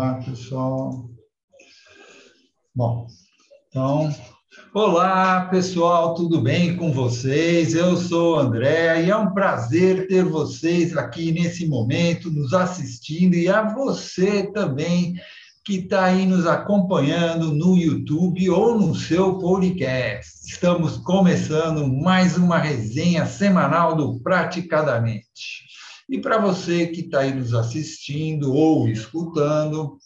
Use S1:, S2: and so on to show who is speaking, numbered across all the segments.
S1: Olá, pessoal. Bom, então, olá, pessoal, tudo bem com vocês? Eu sou o André e é um prazer ter vocês aqui nesse momento nos assistindo e a você também que está aí nos acompanhando no YouTube ou no seu podcast. Estamos começando mais uma resenha semanal do Praticadamente. E para você que está aí nos assistindo ou escutando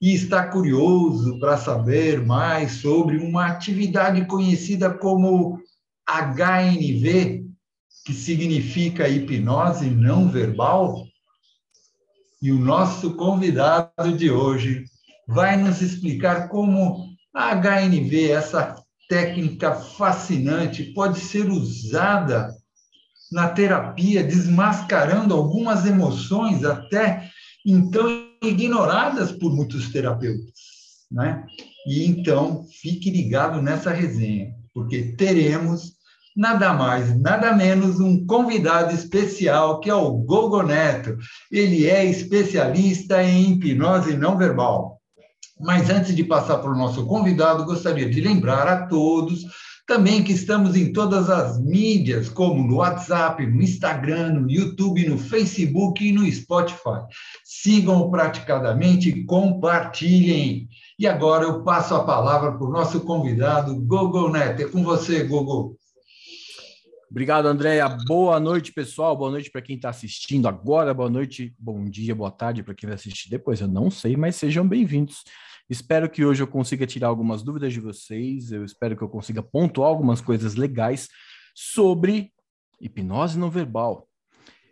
S1: e está curioso para saber mais sobre uma atividade conhecida como HNV, que significa hipnose não verbal, e o nosso convidado de hoje vai nos explicar como a HNV, essa técnica fascinante, pode ser usada na terapia, desmascarando algumas emoções até então ignoradas por muitos terapeutas, né? E então fique ligado nessa resenha, porque teremos nada mais, nada menos um convidado especial que é o Gogo Neto. Ele é especialista em hipnose não verbal. Mas antes de passar para o nosso convidado, gostaria de lembrar a todos também que estamos em todas as mídias, como no WhatsApp, no Instagram, no YouTube, no Facebook e no Spotify. Sigam praticadamente e compartilhem. E agora eu passo a palavra para o nosso convidado, Gogo Neto. É com você, Gogo.
S2: Obrigado, Andréia. Boa noite, pessoal. Boa noite para quem está assistindo agora. Boa noite, bom dia, boa tarde para quem vai assistir depois. Eu não sei, mas sejam bem-vindos. Espero que hoje eu consiga tirar algumas dúvidas de vocês. Eu espero que eu consiga pontuar algumas coisas legais sobre hipnose não verbal.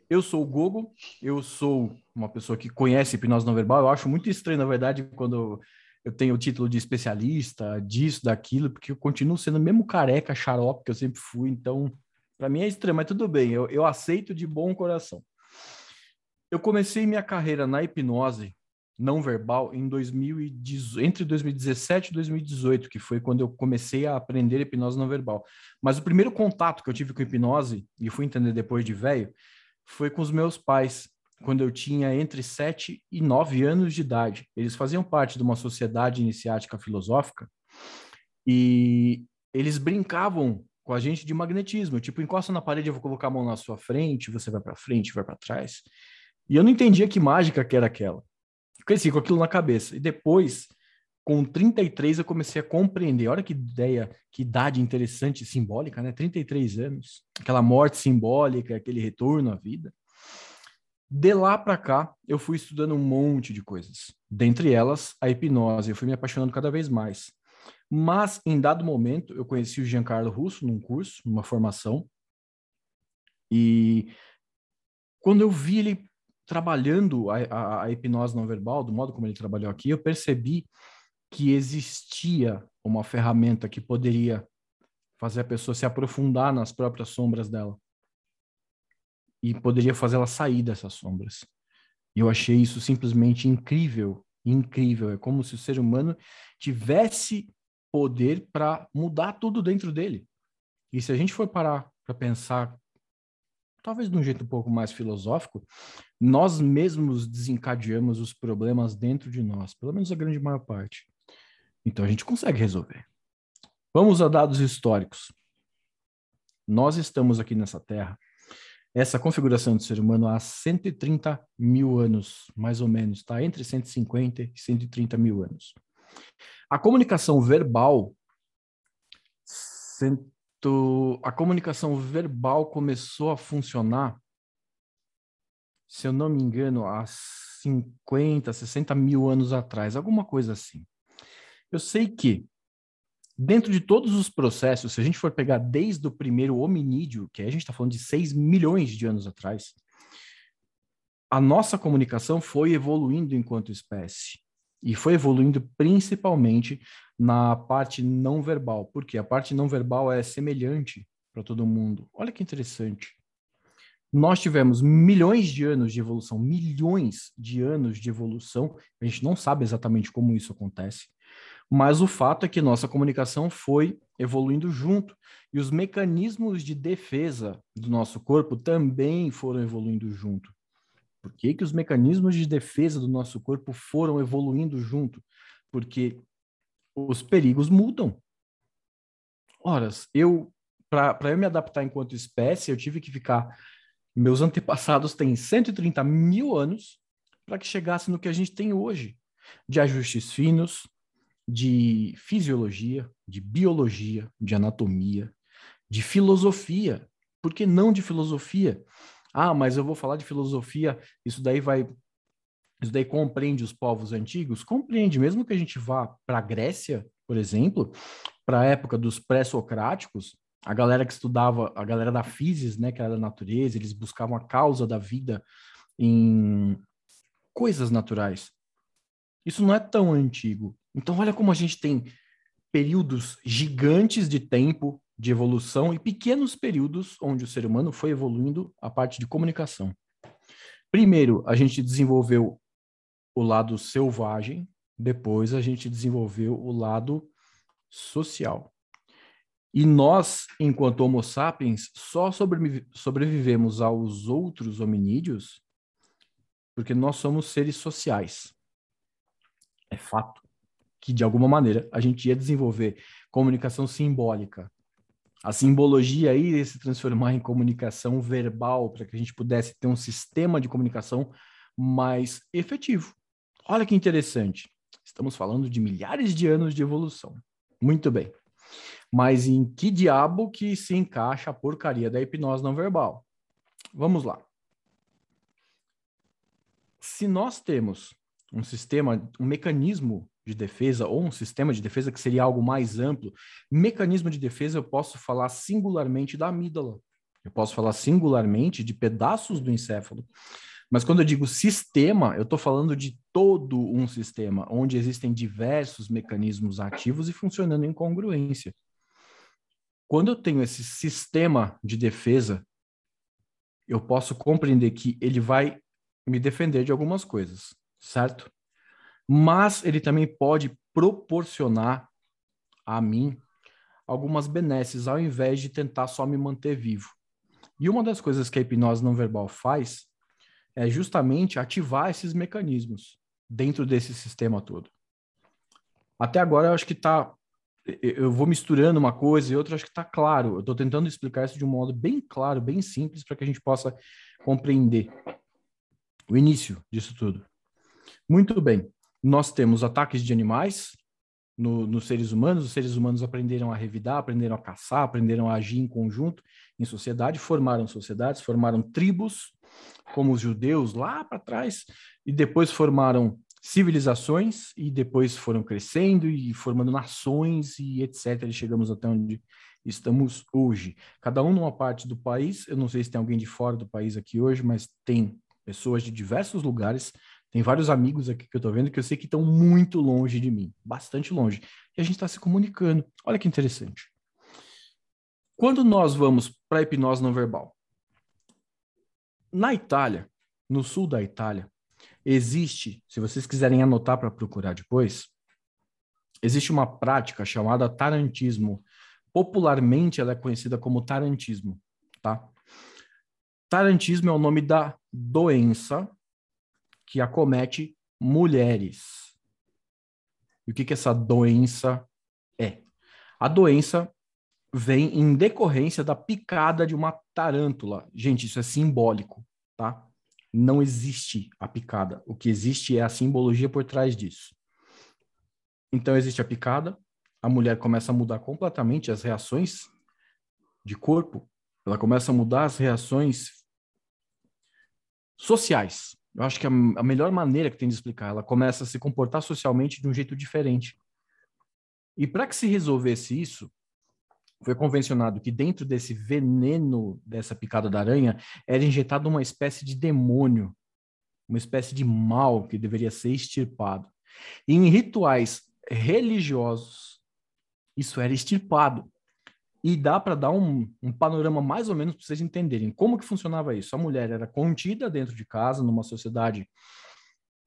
S2: Eu sou o Gogo, eu sou uma pessoa que conhece hipnose não verbal. Eu acho muito estranho, na verdade, quando eu tenho o título de especialista, disso, daquilo, porque eu continuo sendo mesmo careca, xarope que eu sempre fui. Então, para mim é estranho, mas tudo bem, eu, eu aceito de bom coração. Eu comecei minha carreira na hipnose não verbal em 2018, entre 2017 e 2018, que foi quando eu comecei a aprender hipnose não verbal. Mas o primeiro contato que eu tive com hipnose, e fui entender depois de velho, foi com os meus pais, quando eu tinha entre 7 e 9 anos de idade. Eles faziam parte de uma sociedade iniciática filosófica e eles brincavam com a gente de magnetismo, tipo, encosta na parede, eu vou colocar a mão na sua frente, você vai para frente, vai para trás. E eu não entendia que mágica que era aquela. Cresci com aquilo na cabeça. E depois, com 33, eu comecei a compreender. Olha que ideia, que idade interessante, simbólica, né? 33 anos. Aquela morte simbólica, aquele retorno à vida. De lá para cá, eu fui estudando um monte de coisas. Dentre elas, a hipnose. Eu fui me apaixonando cada vez mais. Mas, em dado momento, eu conheci o Giancarlo Russo num curso, numa formação, e quando eu vi ele trabalhando a, a, a, hipnose não verbal, do modo como ele trabalhou aqui, eu percebi que existia uma ferramenta que poderia fazer a pessoa se aprofundar nas próprias sombras dela e poderia fazer ela sair dessas sombras. E eu achei isso simplesmente incrível, incrível. É como se o ser humano tivesse poder para mudar tudo dentro dele. E se a gente for parar para pensar, talvez de um jeito um pouco mais filosófico, nós mesmos desencadeamos os problemas dentro de nós, pelo menos a grande maior parte. Então a gente consegue resolver. Vamos a dados históricos. Nós estamos aqui nessa Terra, essa configuração do ser humano há 130 mil anos, mais ou menos, está entre 150 e 130 mil anos. A comunicação verbal, a comunicação verbal começou a funcionar, se eu não me engano, há 50, 60 mil anos atrás, alguma coisa assim. Eu sei que dentro de todos os processos, se a gente for pegar desde o primeiro hominídeo, que a gente está falando de 6 milhões de anos atrás, a nossa comunicação foi evoluindo enquanto espécie. E foi evoluindo principalmente na parte não verbal, porque a parte não verbal é semelhante para todo mundo. Olha que interessante. Nós tivemos milhões de anos de evolução, milhões de anos de evolução. A gente não sabe exatamente como isso acontece, mas o fato é que nossa comunicação foi evoluindo junto e os mecanismos de defesa do nosso corpo também foram evoluindo junto. Por que, que os mecanismos de defesa do nosso corpo foram evoluindo junto? Porque os perigos mudam. Ora, eu para eu me adaptar enquanto espécie, eu tive que ficar. Meus antepassados têm 130 mil anos para que chegasse no que a gente tem hoje, de ajustes finos, de fisiologia, de biologia, de anatomia, de filosofia. Por que não de filosofia? Ah, mas eu vou falar de filosofia, isso daí vai. Isso daí compreende os povos antigos? Compreende, mesmo que a gente vá para a Grécia, por exemplo, para a época dos pré-socráticos, a galera que estudava, a galera da física, né, que era da natureza, eles buscavam a causa da vida em coisas naturais. Isso não é tão antigo. Então, olha como a gente tem períodos gigantes de tempo de evolução e pequenos períodos onde o ser humano foi evoluindo a parte de comunicação. Primeiro, a gente desenvolveu o lado selvagem, depois a gente desenvolveu o lado social. E nós, enquanto Homo sapiens, só sobrevivemos aos outros hominídeos porque nós somos seres sociais. É fato que, de alguma maneira, a gente ia desenvolver comunicação simbólica. A simbologia ia se transformar em comunicação verbal para que a gente pudesse ter um sistema de comunicação mais efetivo. Olha que interessante. Estamos falando de milhares de anos de evolução. Muito bem. Mas em que diabo que se encaixa a porcaria da hipnose não verbal? Vamos lá se nós temos um sistema, um mecanismo de defesa ou um sistema de defesa que seria algo mais amplo, mecanismo de defesa eu posso falar singularmente da amígdala. Eu posso falar singularmente de pedaços do encéfalo. Mas quando eu digo sistema, eu estou falando de todo um sistema, onde existem diversos mecanismos ativos e funcionando em congruência. Quando eu tenho esse sistema de defesa, eu posso compreender que ele vai me defender de algumas coisas, certo? Mas ele também pode proporcionar a mim algumas benesses ao invés de tentar só me manter vivo. E uma das coisas que a hipnose não verbal faz é justamente ativar esses mecanismos dentro desse sistema todo. Até agora eu acho que está eu vou misturando uma coisa e outra, acho que está claro. Eu estou tentando explicar isso de um modo bem claro, bem simples, para que a gente possa compreender o início disso tudo. Muito bem. Nós temos ataques de animais no, nos seres humanos. Os seres humanos aprenderam a revidar, aprenderam a caçar, aprenderam a agir em conjunto, em sociedade, formaram sociedades, formaram tribos, como os judeus lá para trás, e depois formaram civilizações, e depois foram crescendo e formando nações e etc. E chegamos até onde estamos hoje. Cada um numa parte do país. Eu não sei se tem alguém de fora do país aqui hoje, mas tem pessoas de diversos lugares. Tem vários amigos aqui que eu tô vendo que eu sei que estão muito longe de mim, bastante longe. E a gente está se comunicando. Olha que interessante. Quando nós vamos para a hipnose não verbal, na Itália, no sul da Itália, existe, se vocês quiserem anotar para procurar depois, existe uma prática chamada tarantismo. Popularmente ela é conhecida como tarantismo, tá? Tarantismo é o nome da doença que acomete mulheres. E o que, que essa doença é? A doença vem em decorrência da picada de uma tarântula. Gente, isso é simbólico, tá? Não existe a picada. O que existe é a simbologia por trás disso. Então existe a picada, a mulher começa a mudar completamente as reações de corpo, ela começa a mudar as reações sociais. Eu acho que a, a melhor maneira que tem de explicar, ela começa a se comportar socialmente de um jeito diferente. E para que se resolvesse isso, foi convencionado que dentro desse veneno dessa picada da aranha era injetado uma espécie de demônio, uma espécie de mal que deveria ser extirpado. E em rituais religiosos, isso era extirpado. E dá para dar um, um, panorama mais ou menos para vocês entenderem como que funcionava isso. A mulher era contida dentro de casa, numa sociedade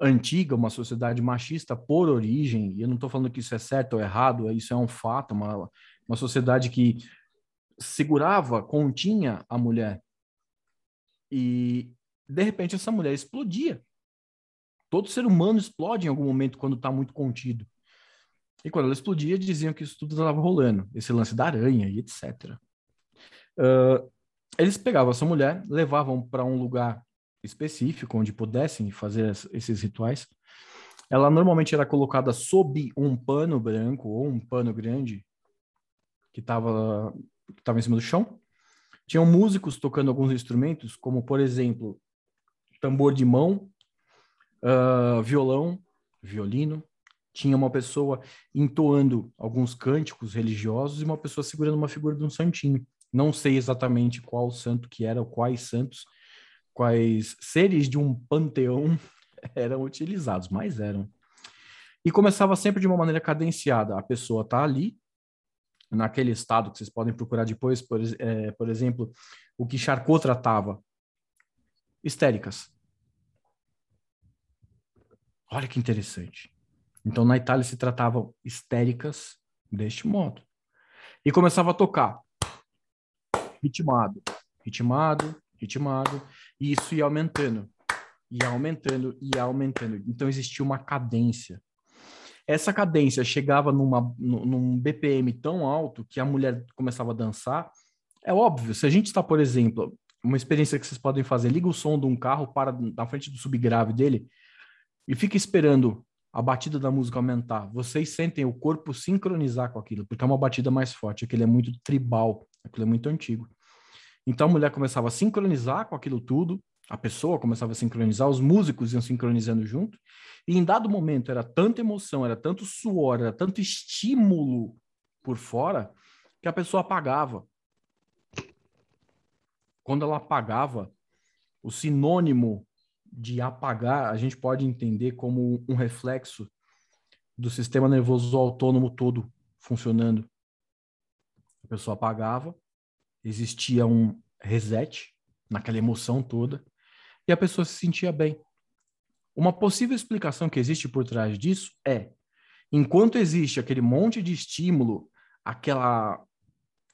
S2: antiga, uma sociedade machista por origem, e eu não estou falando que isso é certo ou errado, isso é um fato, uma, uma sociedade que segurava, continha a mulher. E de repente essa mulher explodia. Todo ser humano explode em algum momento quando está muito contido. E quando ela explodia, diziam que isso tudo estava rolando, esse lance da aranha e etc. Uh, eles pegavam essa mulher, levavam para um lugar específico onde pudessem fazer esses rituais. Ela normalmente era colocada sob um pano branco ou um pano grande que estava que tava em cima do chão. Tinham músicos tocando alguns instrumentos, como por exemplo tambor de mão, uh, violão, violino. Tinha uma pessoa entoando alguns cânticos religiosos e uma pessoa segurando uma figura de um santinho. Não sei exatamente qual santo que era, quais santos, quais seres de um panteão eram utilizados, mas eram. E começava sempre de uma maneira cadenciada. A pessoa está ali, naquele estado que vocês podem procurar depois, por, é, por exemplo, o que Charcot tratava. Histéricas. Olha que interessante. Então, na Itália se tratavam histéricas deste modo. E começava a tocar. Ritmado, ritmado, ritmado. E isso ia aumentando, ia aumentando, ia aumentando. Então, existia uma cadência. Essa cadência chegava numa, num BPM tão alto que a mulher começava a dançar. É óbvio, se a gente está, por exemplo, uma experiência que vocês podem fazer, liga o som de um carro, para na frente do subgrave dele, e fica esperando a batida da música aumentar. Vocês sentem o corpo sincronizar com aquilo, porque é uma batida mais forte, aquilo é muito tribal, aquilo é muito antigo. Então a mulher começava a sincronizar com aquilo tudo, a pessoa começava a sincronizar, os músicos iam sincronizando junto, e em dado momento era tanta emoção, era tanto suor, era tanto estímulo por fora, que a pessoa apagava. Quando ela apagava, o sinônimo de apagar, a gente pode entender como um reflexo do sistema nervoso autônomo todo funcionando. A pessoa apagava, existia um reset naquela emoção toda e a pessoa se sentia bem. Uma possível explicação que existe por trás disso é, enquanto existe aquele monte de estímulo, aquela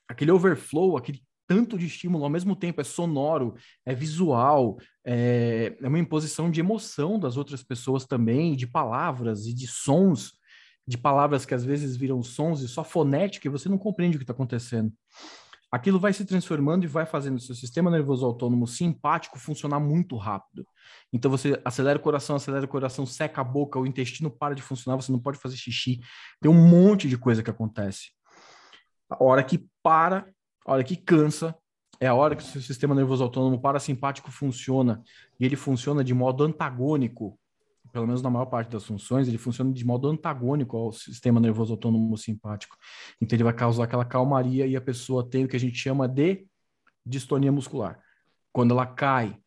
S2: aquele overflow, aquele tanto de estímulo, ao mesmo tempo é sonoro, é visual, é, é uma imposição de emoção das outras pessoas também, de palavras e de sons, de palavras que às vezes viram sons e só fonética e você não compreende o que está acontecendo. Aquilo vai se transformando e vai fazendo o seu sistema nervoso autônomo simpático funcionar muito rápido. Então você acelera o coração, acelera o coração, seca a boca, o intestino para de funcionar, você não pode fazer xixi. Tem um monte de coisa que acontece. A hora que para, a hora que cansa, é a hora que o seu sistema nervoso autônomo parasimpático funciona. E ele funciona de modo antagônico, pelo menos na maior parte das funções, ele funciona de modo antagônico ao sistema nervoso autônomo simpático. Então ele vai causar aquela calmaria e a pessoa tem o que a gente chama de distonia muscular. Quando ela cai,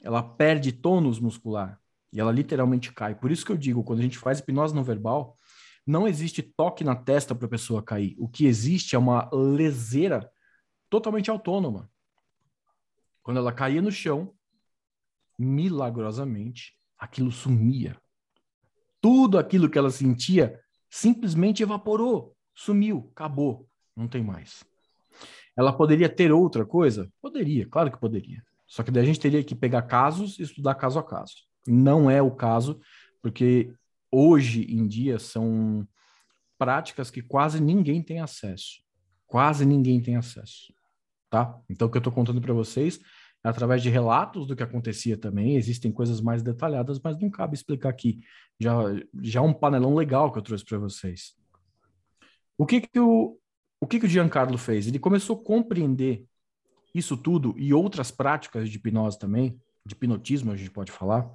S2: ela perde tônus muscular e ela literalmente cai. Por isso que eu digo, quando a gente faz hipnose não verbal, não existe toque na testa para a pessoa cair. O que existe é uma leseira totalmente autônoma. Quando ela caía no chão, milagrosamente, aquilo sumia. Tudo aquilo que ela sentia simplesmente evaporou, sumiu, acabou, não tem mais. Ela poderia ter outra coisa? Poderia, claro que poderia. Só que daí a gente teria que pegar casos e estudar caso a caso. Não é o caso, porque hoje em dia são práticas que quase ninguém tem acesso. Quase ninguém tem acesso tá? Então, o que eu estou contando para vocês é através de relatos do que acontecia também. Existem coisas mais detalhadas, mas não cabe explicar aqui. Já, já é um panelão legal que eu trouxe para vocês. O que que o, o que que o Giancarlo fez? Ele começou a compreender isso tudo e outras práticas de hipnose também, de hipnotismo a gente pode falar.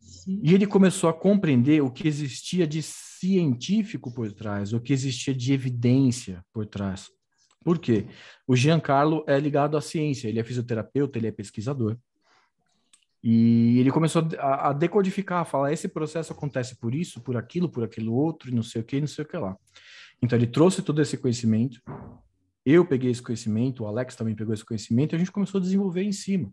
S2: Sim. E ele começou a compreender o que existia de científico por trás, o que existia de evidência por trás. Por quê? O Giancarlo é ligado à ciência, ele é fisioterapeuta, ele é pesquisador. E ele começou a, a decodificar, a falar: esse processo acontece por isso, por aquilo, por aquilo outro, não sei o que, não sei o que lá. Então ele trouxe todo esse conhecimento, eu peguei esse conhecimento, o Alex também pegou esse conhecimento, e a gente começou a desenvolver em cima.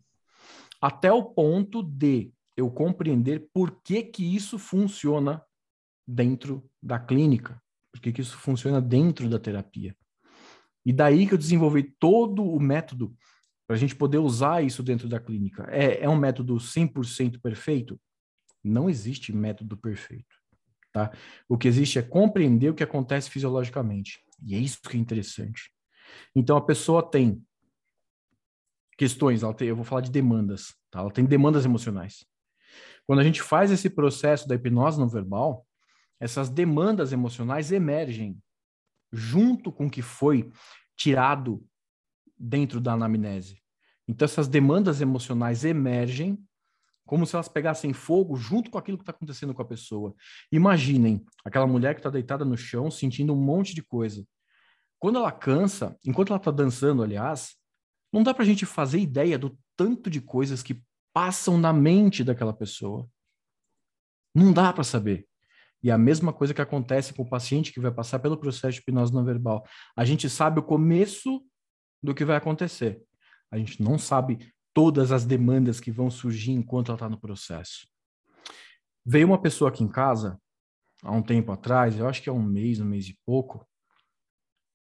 S2: Até o ponto de eu compreender por que que isso funciona dentro da clínica, por que que isso funciona dentro da terapia. E daí que eu desenvolvi todo o método para a gente poder usar isso dentro da clínica. É, é um método 100% perfeito? Não existe método perfeito. Tá? O que existe é compreender o que acontece fisiologicamente. E é isso que é interessante. Então, a pessoa tem questões, tem, eu vou falar de demandas, tá? ela tem demandas emocionais. Quando a gente faz esse processo da hipnose não verbal, essas demandas emocionais emergem junto com o que foi tirado dentro da anamnese. Então, essas demandas emocionais emergem como se elas pegassem fogo junto com aquilo que está acontecendo com a pessoa. Imaginem aquela mulher que está deitada no chão, sentindo um monte de coisa. Quando ela cansa, enquanto ela está dançando, aliás, não dá para a gente fazer ideia do tanto de coisas que passam na mente daquela pessoa. Não dá para saber. E a mesma coisa que acontece com o paciente que vai passar pelo processo de hipnose não verbal. A gente sabe o começo do que vai acontecer. A gente não sabe todas as demandas que vão surgir enquanto ela está no processo. Veio uma pessoa aqui em casa, há um tempo atrás, eu acho que é um mês, um mês e pouco,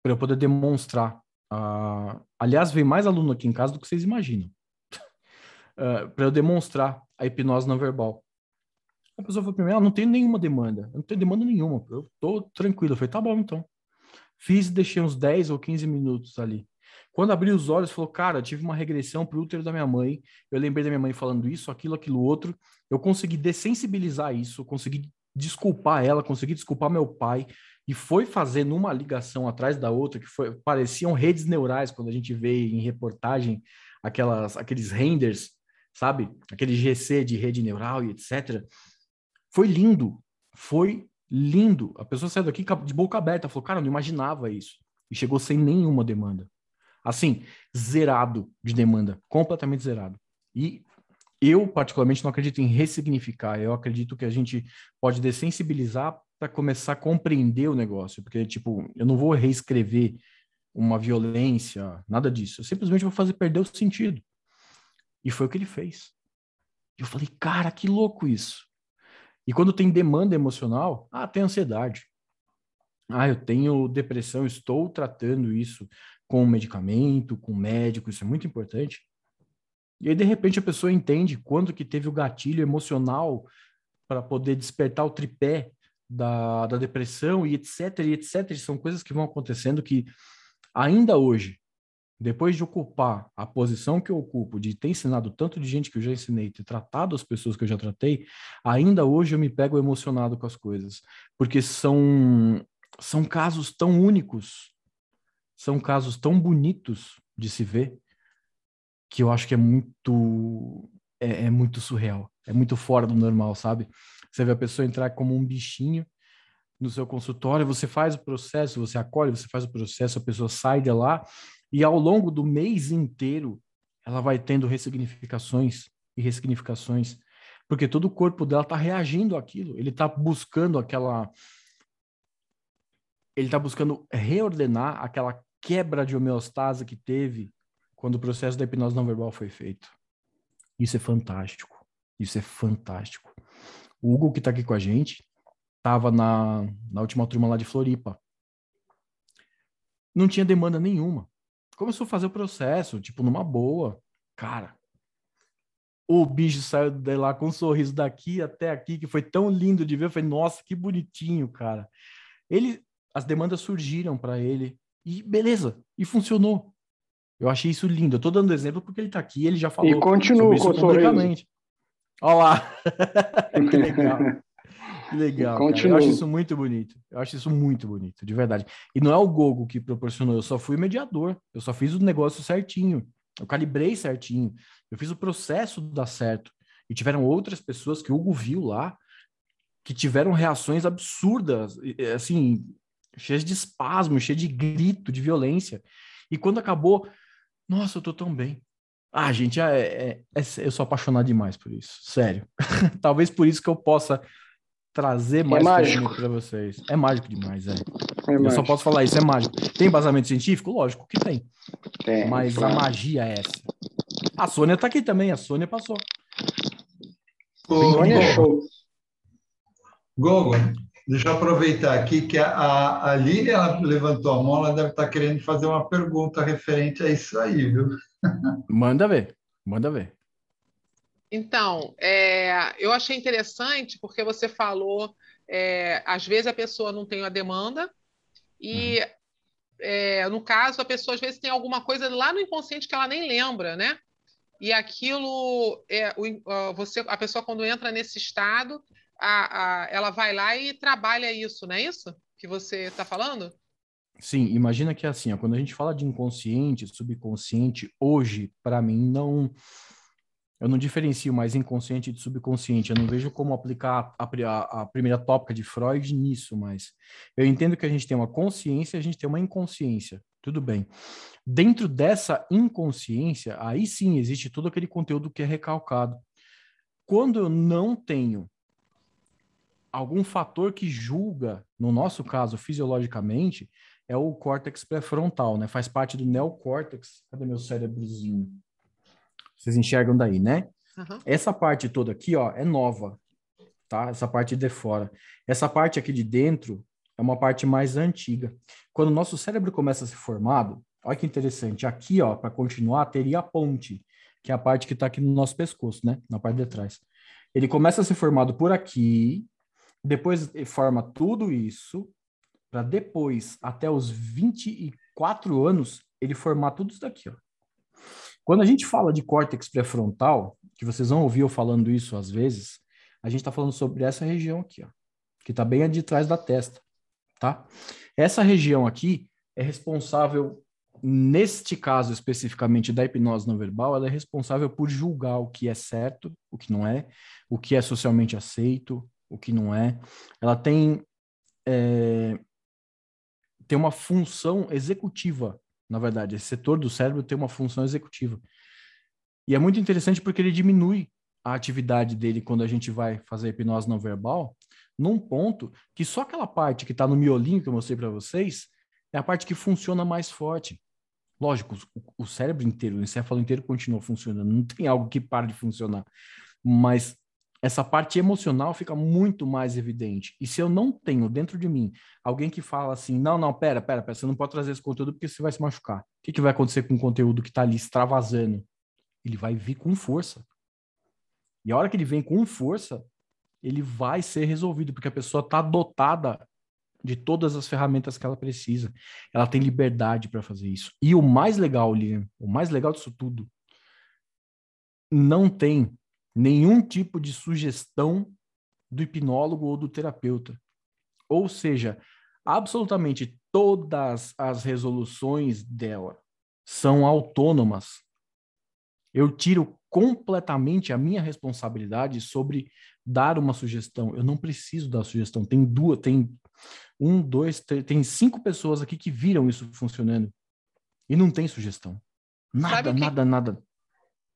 S2: para eu poder demonstrar. Uh, aliás, veio mais aluno aqui em casa do que vocês imaginam. uh, para eu demonstrar a hipnose não verbal. A pessoa falou para mim, ah, não tenho nenhuma demanda, eu não tenho demanda nenhuma, eu tô tranquilo. Eu falei, tá bom, então. Fiz deixei uns 10 ou 15 minutos ali. Quando abri os olhos, falou, cara, tive uma regressão pro útero da minha mãe. Eu lembrei da minha mãe falando isso, aquilo, aquilo outro. Eu consegui dessensibilizar isso, consegui desculpar ela, consegui desculpar meu pai e foi fazendo uma ligação atrás da outra que foi, pareciam redes neurais quando a gente vê em reportagem aquelas aqueles renders, sabe? Aquele GC de rede neural e etc. Foi lindo, foi lindo. A pessoa saiu daqui de boca aberta, falou: "Cara, eu não imaginava isso". E chegou sem nenhuma demanda. Assim, zerado de demanda, completamente zerado. E eu, particularmente, não acredito em ressignificar. Eu acredito que a gente pode dessensibilizar para começar a compreender o negócio. Porque, tipo, eu não vou reescrever uma violência, nada disso. Eu simplesmente vou fazer perder o sentido. E foi o que ele fez. Eu falei, cara, que louco isso. E quando tem demanda emocional, ah, tem ansiedade. Ah, eu tenho depressão, estou tratando isso com medicamento, com médico, isso é muito importante. E aí, de repente, a pessoa entende quando que teve o gatilho emocional para poder despertar o tripé da, da depressão e etc, e etc. São coisas que vão acontecendo que ainda hoje, depois de ocupar a posição que eu ocupo, de ter ensinado tanto de gente que eu já ensinei, ter tratado as pessoas que eu já tratei, ainda hoje eu me pego emocionado com as coisas, porque são são casos tão únicos são casos tão bonitos de se ver que eu acho que é muito é, é, muito surreal, é muito fora do normal, sabe? Você vê a pessoa entrar como um bichinho no seu consultório, você faz o processo, você acolhe, você faz o processo, a pessoa sai de lá e ao longo do mês inteiro ela vai tendo ressignificações e ressignificações, porque todo o corpo dela está reagindo àquilo, ele está buscando aquela ele está buscando reordenar aquela quebra de homeostase que teve quando o processo da hipnose não verbal foi feito. Isso é fantástico. Isso é fantástico. O Hugo, que está aqui com a gente, estava na, na última turma lá de Floripa. Não tinha demanda nenhuma. Começou a fazer o processo, tipo, numa boa. Cara, o bicho saiu de lá com um sorriso daqui até aqui, que foi tão lindo de ver. Eu falei, nossa, que bonitinho, cara. Ele, as demandas surgiram para ele e beleza, e funcionou. Eu achei isso lindo. Eu tô dando exemplo porque ele tá aqui, ele já falou.
S3: E continua com publicamente.
S2: Olha lá. que legal. Que legal. Eu acho isso muito bonito. Eu acho isso muito bonito, de verdade. E não é o Gogo que proporcionou, eu só fui mediador. Eu só fiz o negócio certinho. Eu calibrei certinho. Eu fiz o processo dar certo. E tiveram outras pessoas que o Hugo viu lá que tiveram reações absurdas, assim, cheias de espasmo, cheias de grito, de violência. E quando acabou, nossa, eu tô tão bem. Ah, gente, é, é, é, eu sou apaixonado demais por isso, sério. Talvez por isso que eu possa trazer mais
S3: é
S2: para vocês. É mágico demais, é. é eu mágico. só posso falar isso, é mágico. Tem embasamento científico? Lógico que tem. tem Mas claro. a magia é essa. A Sônia tá aqui também, a Sônia passou.
S3: Sônia é show.
S1: Gogo, Deixa eu aproveitar aqui que a, a Aline ela levantou a mão, ela deve estar querendo fazer uma pergunta referente a isso aí, viu?
S2: Manda ver, manda ver.
S4: Então, é, eu achei interessante porque você falou, é, às vezes a pessoa não tem a demanda e, uhum. é, no caso, a pessoa às vezes tem alguma coisa lá no inconsciente que ela nem lembra, né? E aquilo, é, o, você, a pessoa quando entra nesse estado, a, a, ela vai lá e trabalha isso, não é isso que você está falando?
S2: Sim, imagina que é assim, ó, quando a gente fala de inconsciente, subconsciente, hoje, para mim, não. Eu não diferencio mais inconsciente de subconsciente. Eu não vejo como aplicar a, a, a primeira tópica de Freud nisso, mas eu entendo que a gente tem uma consciência a gente tem uma inconsciência. Tudo bem. Dentro dessa inconsciência, aí sim existe todo aquele conteúdo que é recalcado. Quando eu não tenho algum fator que julga, no nosso caso, fisiologicamente, é o córtex pré-frontal, né? Faz parte do neocórtex. Cadê meu cérebrozinho? Vocês enxergam daí, né? Uhum. Essa parte toda aqui, ó, é nova, tá? Essa parte de fora. Essa parte aqui de dentro é uma parte mais antiga. Quando o nosso cérebro começa a ser formado, olha que interessante. Aqui, ó, para continuar, teria a ponte, que é a parte que está aqui no nosso pescoço, né? Na parte de trás. Ele começa a ser formado por aqui, depois forma tudo isso, para depois, até os 24 anos, ele formar tudo isso daqui. Ó. Quando a gente fala de córtex pré-frontal, que vocês vão ouvir eu falando isso às vezes, a gente está falando sobre essa região aqui, ó, que está bem de trás da testa, tá? Essa região aqui é responsável, neste caso especificamente da hipnose não verbal, ela é responsável por julgar o que é certo, o que não é, o que é socialmente aceito, o que não é. Ela tem, é, tem uma função executiva, na verdade. Esse setor do cérebro tem uma função executiva. E é muito interessante porque ele diminui a atividade dele quando a gente vai fazer hipnose não verbal, num ponto que só aquela parte que está no miolinho que eu mostrei para vocês é a parte que funciona mais forte. Lógico, o, o cérebro inteiro, o encéfalo inteiro continua funcionando, não tem algo que pare de funcionar. Mas essa parte emocional fica muito mais evidente. E se eu não tenho dentro de mim alguém que fala assim, não, não, pera, pera, pera, você não pode trazer esse conteúdo porque você vai se machucar. O que, que vai acontecer com o conteúdo que está ali extravasando? Ele vai vir com força. E a hora que ele vem com força, ele vai ser resolvido, porque a pessoa está dotada de todas as ferramentas que ela precisa. Ela tem liberdade para fazer isso. E o mais legal, Lilian, o mais legal disso tudo, não tem nenhum tipo de sugestão do hipnólogo ou do terapeuta. Ou seja, absolutamente todas as resoluções dela são autônomas. Eu tiro completamente a minha responsabilidade sobre dar uma sugestão. Eu não preciso dar sugestão. Tem duas, tem um, dois, três, tem cinco pessoas aqui que viram isso funcionando e não tem sugestão. Nada, nada, nada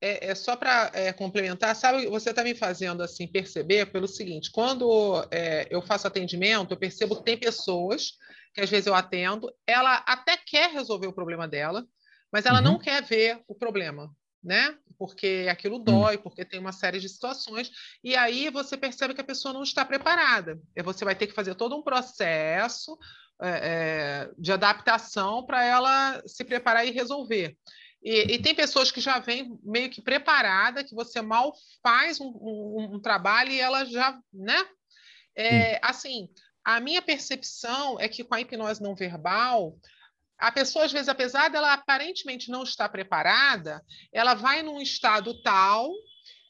S4: é, é só para é, complementar, sabe, você está me fazendo assim perceber pelo seguinte: quando é, eu faço atendimento, eu percebo que tem pessoas que às vezes eu atendo, ela até quer resolver o problema dela, mas ela uhum. não quer ver o problema, né? Porque aquilo hum. dói, porque tem uma série de situações, e aí você percebe que a pessoa não está preparada. E você vai ter que fazer todo um processo é, é, de adaptação para ela se preparar e resolver. E, e, tem pessoas que já vêm meio que preparada, que você mal faz um, um, um trabalho e ela já, né? É, assim, a minha percepção é que com a hipnose não verbal, a pessoa, às vezes, apesar dela aparentemente não estar preparada, ela vai num estado tal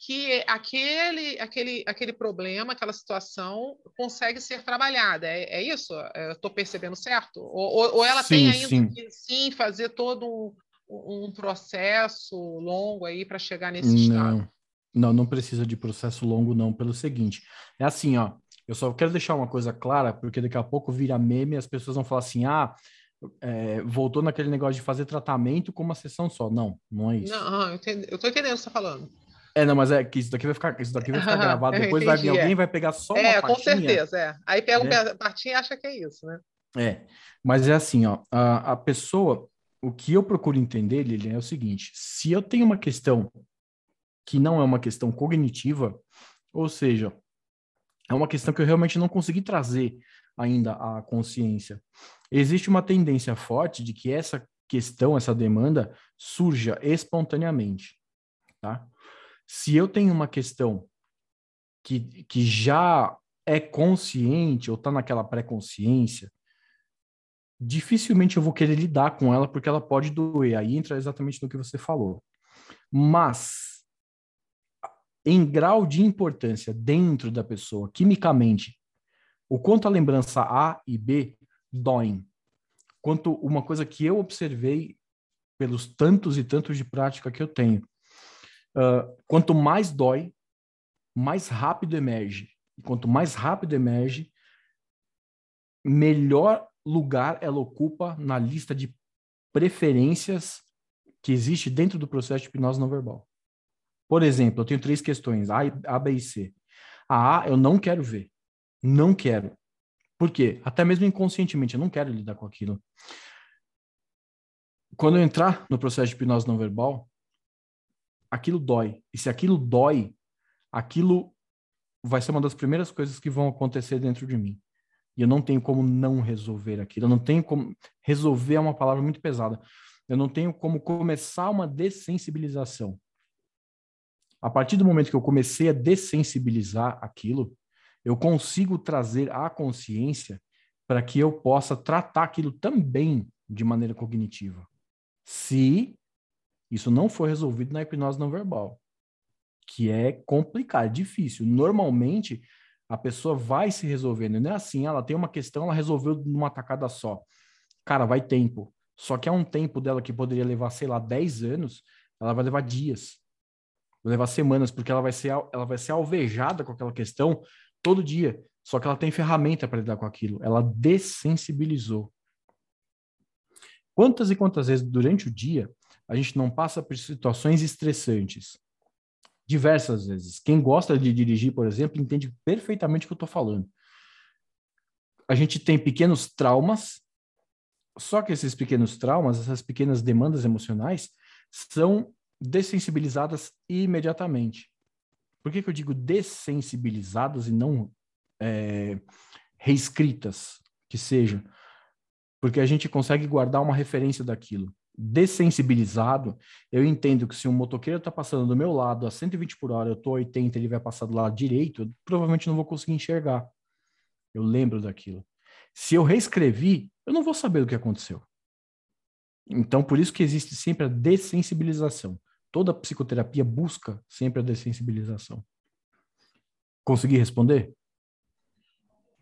S4: que aquele, aquele, aquele problema, aquela situação consegue ser trabalhada. É, é isso? Estou percebendo certo? Ou, ou ela sim, tem ainda sim. que sim fazer todo um, um processo longo aí para chegar nesse não, estado?
S2: Não, não precisa de processo longo, não, pelo seguinte. É assim, ó. Eu só quero deixar uma coisa clara, porque daqui a pouco vira meme e as pessoas vão falar assim: ah, é, voltou naquele negócio de fazer tratamento com uma sessão só. Não, não é isso.
S4: Não, eu, entendi, eu tô entendendo o que você está falando.
S2: É, não, mas é que isso daqui vai ficar, isso daqui vai ficar gravado, depois entendi, vai vir alguém é. vai pegar só uma
S4: é,
S2: partinha.
S4: É, com certeza, é. Aí pega uma partinha e acha que é isso, né?
S2: É, mas é assim, ó, a, a pessoa, o que eu procuro entender, Lilian, é o seguinte: se eu tenho uma questão que não é uma questão cognitiva, ou seja, é uma questão que eu realmente não consegui trazer ainda à consciência. Existe uma tendência forte de que essa questão, essa demanda, surja espontaneamente, tá? Se eu tenho uma questão que, que já é consciente ou está naquela pré-consciência, dificilmente eu vou querer lidar com ela porque ela pode doer. Aí entra exatamente no que você falou. Mas, em grau de importância dentro da pessoa, quimicamente, o quanto a lembrança A e B doem. Quanto uma coisa que eu observei pelos tantos e tantos de prática que eu tenho. Uh, quanto mais dói, mais rápido emerge. E quanto mais rápido emerge, melhor lugar ela ocupa na lista de preferências que existe dentro do processo de hipnose não verbal. Por exemplo, eu tenho três questões, A, a B e C. A A eu não quero ver. Não quero. Por quê? Até mesmo inconscientemente, eu não quero lidar com aquilo. Quando eu entrar no processo de hipnose não verbal, aquilo dói. E se aquilo dói, aquilo vai ser uma das primeiras coisas que vão acontecer dentro de mim. E eu não tenho como não resolver aquilo. Eu não tenho como. Resolver é uma palavra muito pesada. Eu não tenho como começar uma dessensibilização. A partir do momento que eu comecei a dessensibilizar aquilo, eu consigo trazer a consciência para que eu possa tratar aquilo também de maneira cognitiva. Se isso não for resolvido na hipnose não verbal, que é complicado, difícil. Normalmente, a pessoa vai se resolvendo. Não é assim, ela tem uma questão, ela resolveu numa tacada só. Cara, vai tempo. Só que é um tempo dela que poderia levar, sei lá, 10 anos, ela vai levar dias. Vai levar semanas, porque ela vai ser, ela vai ser alvejada com aquela questão todo dia. Só que ela tem ferramenta para lidar com aquilo. Ela dessensibilizou. Quantas e quantas vezes durante o dia a gente não passa por situações estressantes? Diversas vezes. Quem gosta de dirigir, por exemplo, entende perfeitamente o que eu estou falando. A gente tem pequenos traumas, só que esses pequenos traumas, essas pequenas demandas emocionais, são dessensibilizadas imediatamente. Por que, que eu digo dessensibilizadas e não é, reescritas, que seja? Porque a gente consegue guardar uma referência daquilo dessensibilizado, eu entendo que se um motoqueiro está passando do meu lado a 120 por hora, eu estou 80, ele vai passar do lado direito, eu provavelmente não vou conseguir enxergar. Eu lembro daquilo. Se eu reescrevi, eu não vou saber o que aconteceu. Então, por isso que existe sempre a dessensibilização. Toda psicoterapia busca sempre a dessensibilização. Consegui responder?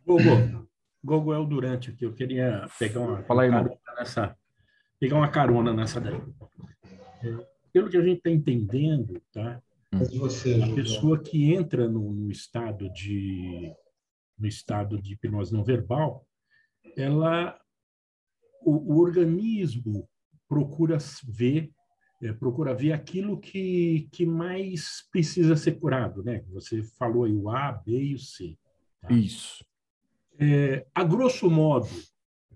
S3: Gogo, Gogo é o Durante aqui. Eu queria pegar uma
S2: Fala aí,
S3: nessa pegar uma carona nessa daí. É, pelo que a gente está entendendo, tá? a pessoa que entra no, no, estado de no estado de hipnose não verbal, ela o, o organismo procura ver é, procura ver aquilo que, que mais precisa ser curado, né? Você falou aí o A, B e o C.
S2: Tá? Isso.
S3: É, a grosso modo,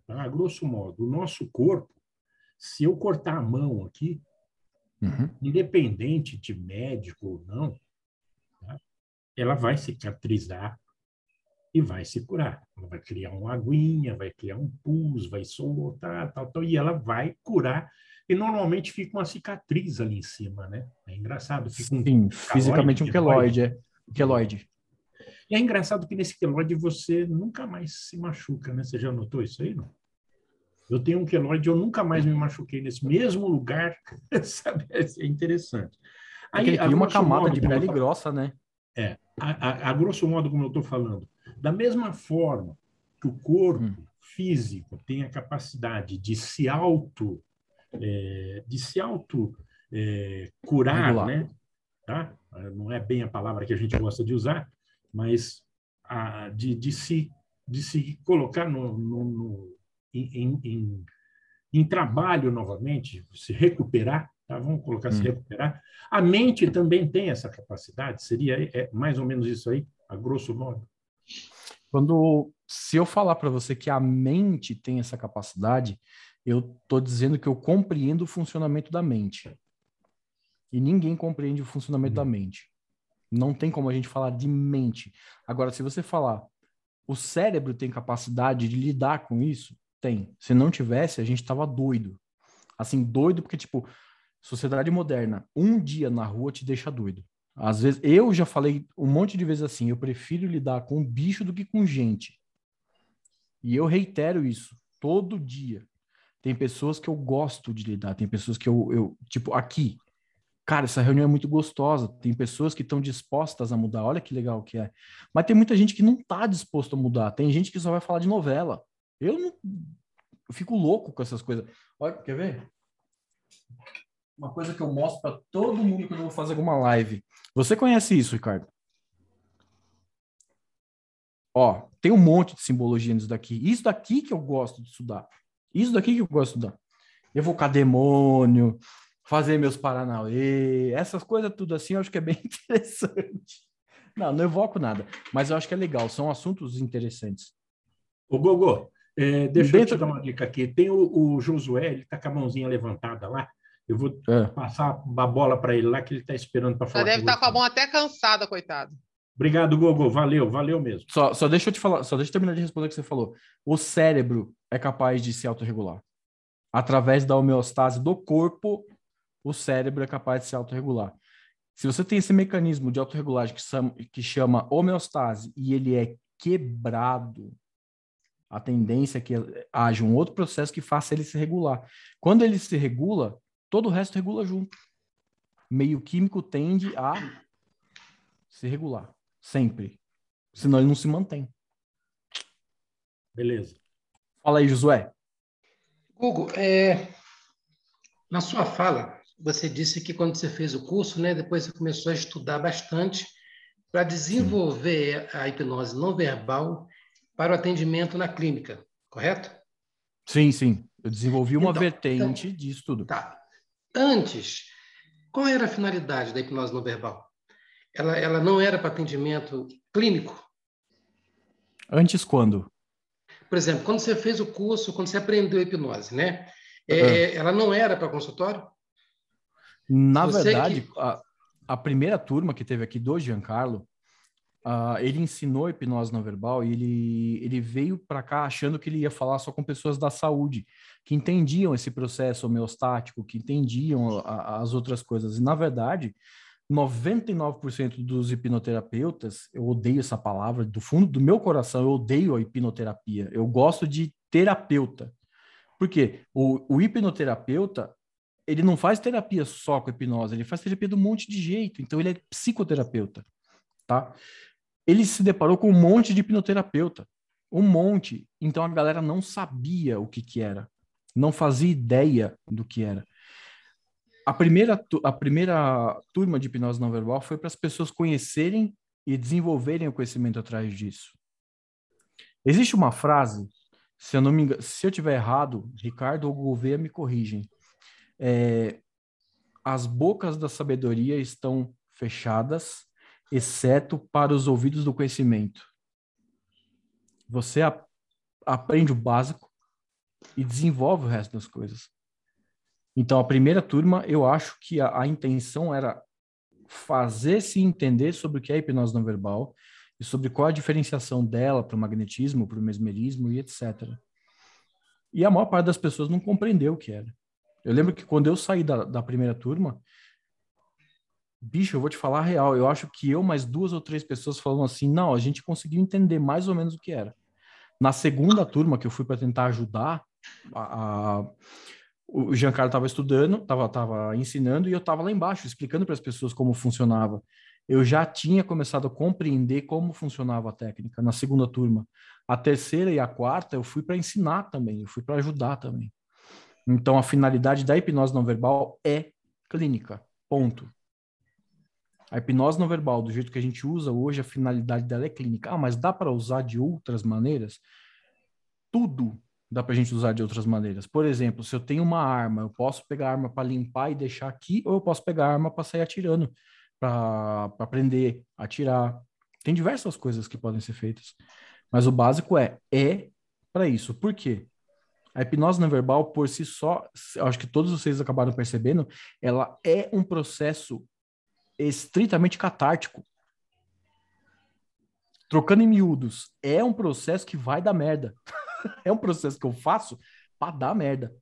S3: tá? a grosso modo, o nosso corpo se eu cortar a mão aqui, uhum. independente de médico ou não, tá? ela vai cicatrizar e vai se curar. Ela vai criar uma aguinha, vai criar um pus, vai soltar, tal, tal, e ela vai curar. E normalmente fica uma cicatriz ali em cima, né? É engraçado.
S2: Fica um Sim, fisicamente um queloide, é. Queloide.
S3: E é engraçado que nesse queloide você nunca mais se machuca, né? Você já notou isso aí, não? Eu tenho um queloide, eu nunca mais me machuquei nesse mesmo lugar, sabe? É interessante.
S2: É Aí, é uma camada modo, de pele grossa, né?
S3: É, a, a, a, grosso modo, como eu estou falando, da mesma forma que o corpo hum. físico tem a capacidade de se auto, é, de se auto é, curar, Regular. né? Tá? Não é bem a palavra que a gente gosta de usar, mas a, de, de, se, de se colocar no, no, no em, em, em trabalho novamente, se recuperar, tá? vamos colocar se hum. recuperar. A mente também tem essa capacidade, seria é, mais ou menos isso aí, a grosso modo.
S2: Quando, se eu falar para você que a mente tem essa capacidade, eu estou dizendo que eu compreendo o funcionamento da mente. E ninguém compreende o funcionamento hum. da mente. Não tem como a gente falar de mente. Agora, se você falar, o cérebro tem capacidade de lidar com isso? Tem. Se não tivesse, a gente tava doido. Assim, doido porque, tipo, sociedade moderna, um dia na rua te deixa doido. Às vezes, eu já falei um monte de vezes assim, eu prefiro lidar com bicho do que com gente. E eu reitero isso todo dia. Tem pessoas que eu gosto de lidar, tem pessoas que eu, eu tipo, aqui, cara, essa reunião é muito gostosa. Tem pessoas que estão dispostas a mudar, olha que legal que é. Mas tem muita gente que não está disposto a mudar. Tem gente que só vai falar de novela. Eu não eu fico louco com essas coisas. Olha, quer ver? Uma coisa que eu mostro para todo mundo quando eu vou fazer alguma live. Você conhece isso, Ricardo? Ó, tem um monte de simbologia nisso daqui. Isso daqui que eu gosto de estudar. Isso daqui que eu gosto de estudar. Evocar demônio, fazer meus Paranauê, essas coisas tudo assim, eu acho que é bem interessante. Não, não evoco nada, mas eu acho que é legal, são assuntos interessantes.
S3: O Gogô, é, deixa Dentro... eu te dar uma dica aqui. Tem o, o Josué, ele está com a mãozinha levantada lá. Eu vou é. passar a bola para ele lá, que ele está esperando para falar.
S4: Já deve estar tá com a mão até cansada, coitado.
S3: Obrigado, Gogo. Valeu, valeu mesmo.
S2: Só, só deixa eu te falar, só deixa eu terminar de responder o que você falou. O cérebro é capaz de se autorregular. Através da homeostase do corpo, o cérebro é capaz de se autorregular. Se você tem esse mecanismo de autorregulagem que chama homeostase e ele é quebrado, a tendência é que haja um outro processo que faça ele se regular. Quando ele se regula, todo o resto regula junto. Meio químico tende a se regular, sempre. Senão ele não se mantém.
S3: Beleza.
S2: Fala aí, Josué.
S5: Hugo, é, na sua fala, você disse que quando você fez o curso, né, depois você começou a estudar bastante para desenvolver Sim. a hipnose não verbal para o atendimento na clínica, correto?
S2: Sim, sim. Eu desenvolvi uma então, vertente então, disso tudo.
S5: Tá. Antes, qual era a finalidade da hipnose não verbal? Ela, ela não era para atendimento clínico?
S2: Antes quando?
S5: Por exemplo, quando você fez o curso, quando você aprendeu hipnose, né? É, ela não era para consultório?
S2: Na você verdade, que... a, a primeira turma que teve aqui do Giancarlo, Uh, ele ensinou hipnose não verbal e ele, ele veio para cá achando que ele ia falar só com pessoas da saúde, que entendiam esse processo homeostático, que entendiam a, as outras coisas. E, na verdade, 99% dos hipnoterapeutas, eu odeio essa palavra, do fundo do meu coração, eu odeio a hipnoterapia. Eu gosto de terapeuta. Por quê? O, o hipnoterapeuta, ele não faz terapia só com hipnose, ele faz terapia de um monte de jeito. Então, ele é psicoterapeuta, tá? Ele se deparou com um monte de hipnoterapeuta. Um monte. Então a galera não sabia o que, que era. Não fazia ideia do que era. A primeira, a primeira turma de hipnose não verbal foi para as pessoas conhecerem e desenvolverem o conhecimento atrás disso. Existe uma frase, se eu não me engano, se eu tiver errado, Ricardo ou Gouveia me corrigem. É, as bocas da sabedoria estão fechadas exceto para os ouvidos do conhecimento. Você a, aprende o básico e desenvolve o resto das coisas. Então, a primeira turma, eu acho que a, a intenção era fazer-se entender sobre o que é hipnose não verbal e sobre qual a diferenciação dela para o magnetismo, para o mesmerismo e etc. E a maior parte das pessoas não compreendeu o que era. Eu lembro que quando eu saí da, da primeira turma, bicho, eu vou te falar a real. Eu acho que eu mais duas ou três pessoas falaram assim: não, a gente conseguiu entender mais ou menos o que era. Na segunda turma que eu fui para tentar ajudar, a, a, o Giancarlo estava estudando, estava tava ensinando e eu estava lá embaixo explicando para as pessoas como funcionava. Eu já tinha começado a compreender como funcionava a técnica na segunda turma. A terceira e a quarta eu fui para ensinar também, eu fui para ajudar também. Então a finalidade da hipnose não verbal é clínica. Ponto. A hipnose não verbal, do jeito que a gente usa hoje, a finalidade dela é clínica. Ah, mas dá para usar de outras maneiras? Tudo dá para a gente usar de outras maneiras. Por exemplo, se eu tenho uma arma, eu posso pegar a arma para limpar e deixar aqui, ou eu posso pegar a arma para sair atirando, para aprender, atirar. Tem diversas coisas que podem ser feitas. Mas o básico é, é para isso. Por quê? A hipnose não verbal, por si só, acho que todos vocês acabaram percebendo, ela é um processo estritamente catártico. Trocando em miúdos, é um processo que vai dar merda. é um processo que eu faço para dar merda.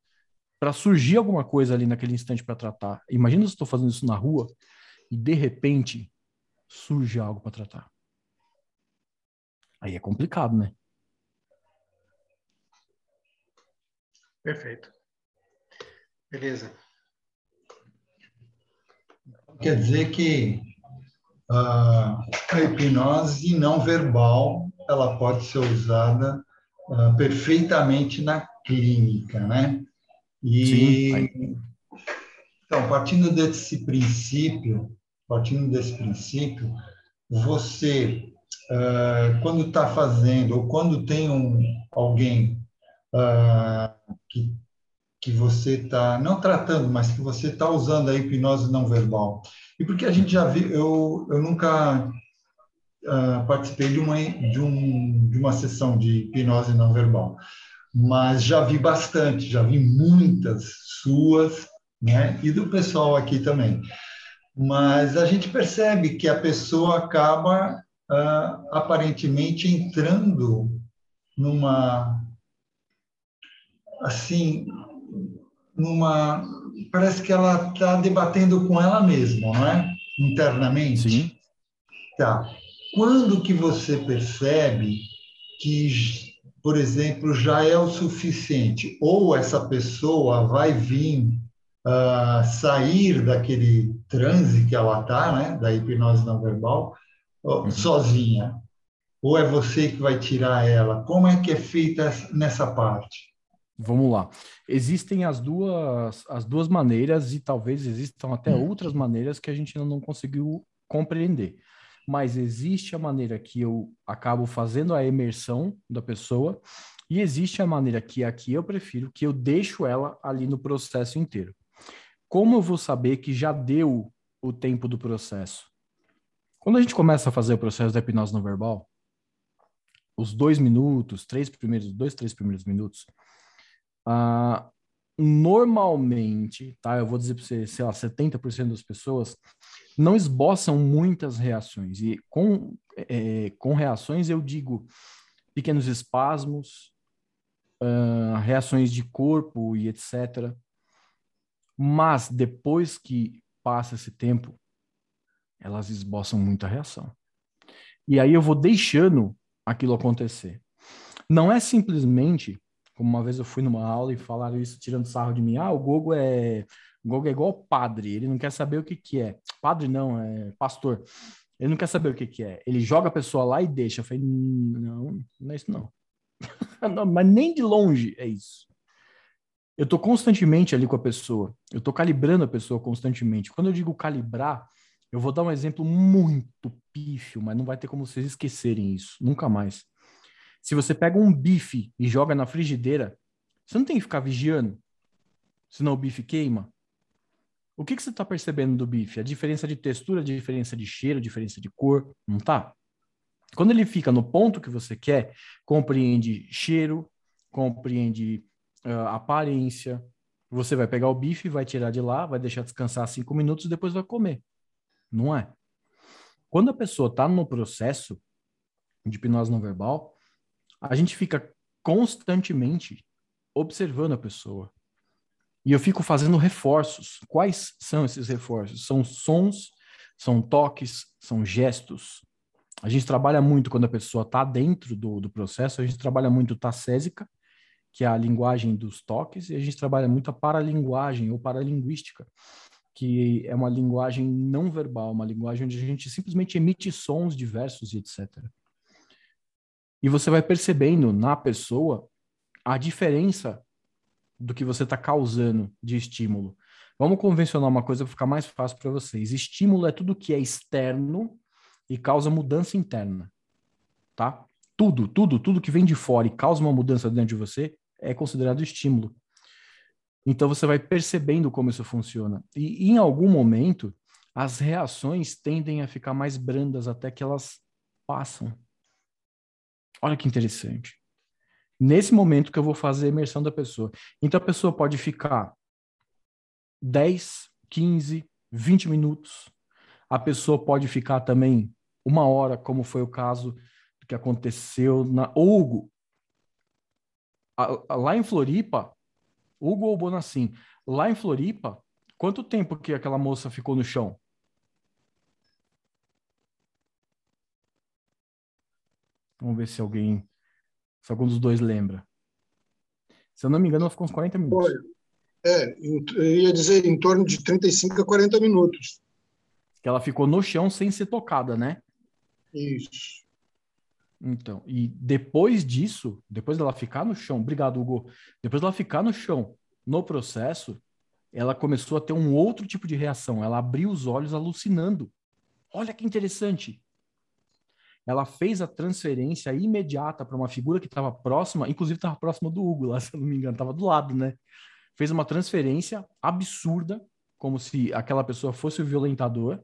S2: Para surgir alguma coisa ali naquele instante para tratar. Imagina se eu estou fazendo isso na rua e de repente surge algo para tratar. Aí é complicado, né?
S5: Perfeito. Beleza.
S1: Quer dizer que a hipnose não verbal ela pode ser usada perfeitamente na clínica, né? E Sim. então, partindo desse princípio, partindo desse princípio, você quando está fazendo ou quando tem um alguém que que você está não tratando, mas que você está usando a hipnose não verbal. E porque a gente já viu, eu, eu nunca uh, participei de uma, de, um, de uma sessão de hipnose não verbal, mas já vi bastante, já vi muitas suas, né, e do pessoal aqui também. Mas a gente percebe que a pessoa acaba uh, aparentemente entrando numa assim numa. Parece que ela está debatendo com ela mesma, não é? Internamente.
S2: Sim.
S1: Tá. Quando que você percebe que, por exemplo, já é o suficiente? Ou essa pessoa vai vir uh, sair daquele transe que ela está, né? Da hipnose não verbal, uhum. sozinha? Ou é você que vai tirar ela? Como é que é feita nessa parte?
S2: Vamos lá. Existem as duas, as duas maneiras, e talvez existam até hum. outras maneiras que a gente ainda não conseguiu compreender. Mas existe a maneira que eu acabo fazendo a imersão da pessoa, e existe a maneira que aqui eu prefiro, que eu deixo ela ali no processo inteiro. Como eu vou saber que já deu o tempo do processo? Quando a gente começa a fazer o processo da hipnose não verbal, os dois minutos, três primeiros, dois, três primeiros minutos, Uh, normalmente, tá? Eu vou dizer para você, sei lá, 70% das pessoas não esboçam muitas reações. E com, é, com reações eu digo pequenos espasmos, uh, reações de corpo e etc. Mas depois que passa esse tempo, elas esboçam muita reação. E aí eu vou deixando aquilo acontecer. Não é simplesmente como uma vez eu fui numa aula e falaram isso tirando sarro de mim. Ah, o Gogo é, o Gogo é igual padre, ele não quer saber o que que é. Padre não, é pastor. Ele não quer saber o que que é. Ele joga a pessoa lá e deixa. Eu falei, não, não é isso não. não mas nem de longe é isso. Eu tô constantemente ali com a pessoa. Eu tô calibrando a pessoa constantemente. Quando eu digo calibrar, eu vou dar um exemplo muito pífio, mas não vai ter como vocês esquecerem isso. Nunca mais. Se você pega um bife e joga na frigideira, você não tem que ficar vigiando, senão o bife queima. O que, que você está percebendo do bife? A diferença de textura, a diferença de cheiro, a diferença de cor, não tá? Quando ele fica no ponto que você quer, compreende cheiro, compreende uh, aparência. Você vai pegar o bife, vai tirar de lá, vai deixar descansar cinco minutos e depois vai comer. Não é? Quando a pessoa está no processo de hipnose não verbal, a gente fica constantemente observando a pessoa. E eu fico fazendo reforços. Quais são esses reforços? São sons, são toques, são gestos. A gente trabalha muito quando a pessoa está dentro do, do processo, a gente trabalha muito tassésica, que é a linguagem dos toques, e a gente trabalha muito a paralinguagem ou paralinguística, que é uma linguagem não verbal, uma linguagem onde a gente simplesmente emite sons diversos e etc. E você vai percebendo na pessoa a diferença do que você está causando de estímulo. Vamos convencionar uma coisa para ficar mais fácil para vocês. Estímulo é tudo que é externo e causa mudança interna, tá? Tudo, tudo, tudo que vem de fora e causa uma mudança dentro de você é considerado estímulo. Então você vai percebendo como isso funciona. E em algum momento, as reações tendem a ficar mais brandas até que elas passam. Olha que interessante. Nesse momento que eu vou fazer a imersão da pessoa. Então a pessoa pode ficar 10, 15, 20 minutos. A pessoa pode ficar também uma hora, como foi o caso que aconteceu na Hugo. Lá em Floripa, Hugo ou Bonassim, lá em Floripa, quanto tempo que aquela moça ficou no chão? Vamos ver se alguém, se algum dos dois lembra. Se eu não me engano, ela ficou uns 40 minutos.
S6: É, eu ia dizer em torno de 35 a 40 minutos.
S2: Que ela ficou no chão sem ser tocada, né?
S6: Isso.
S2: Então, e depois disso, depois dela ficar no chão, obrigado, Hugo. Depois dela ficar no chão, no processo, ela começou a ter um outro tipo de reação. Ela abriu os olhos alucinando. Olha que interessante. Ela fez a transferência imediata para uma figura que estava próxima, inclusive estava próxima do Hugo, lá, se eu não me engano, estava do lado, né? Fez uma transferência absurda, como se aquela pessoa fosse o violentador,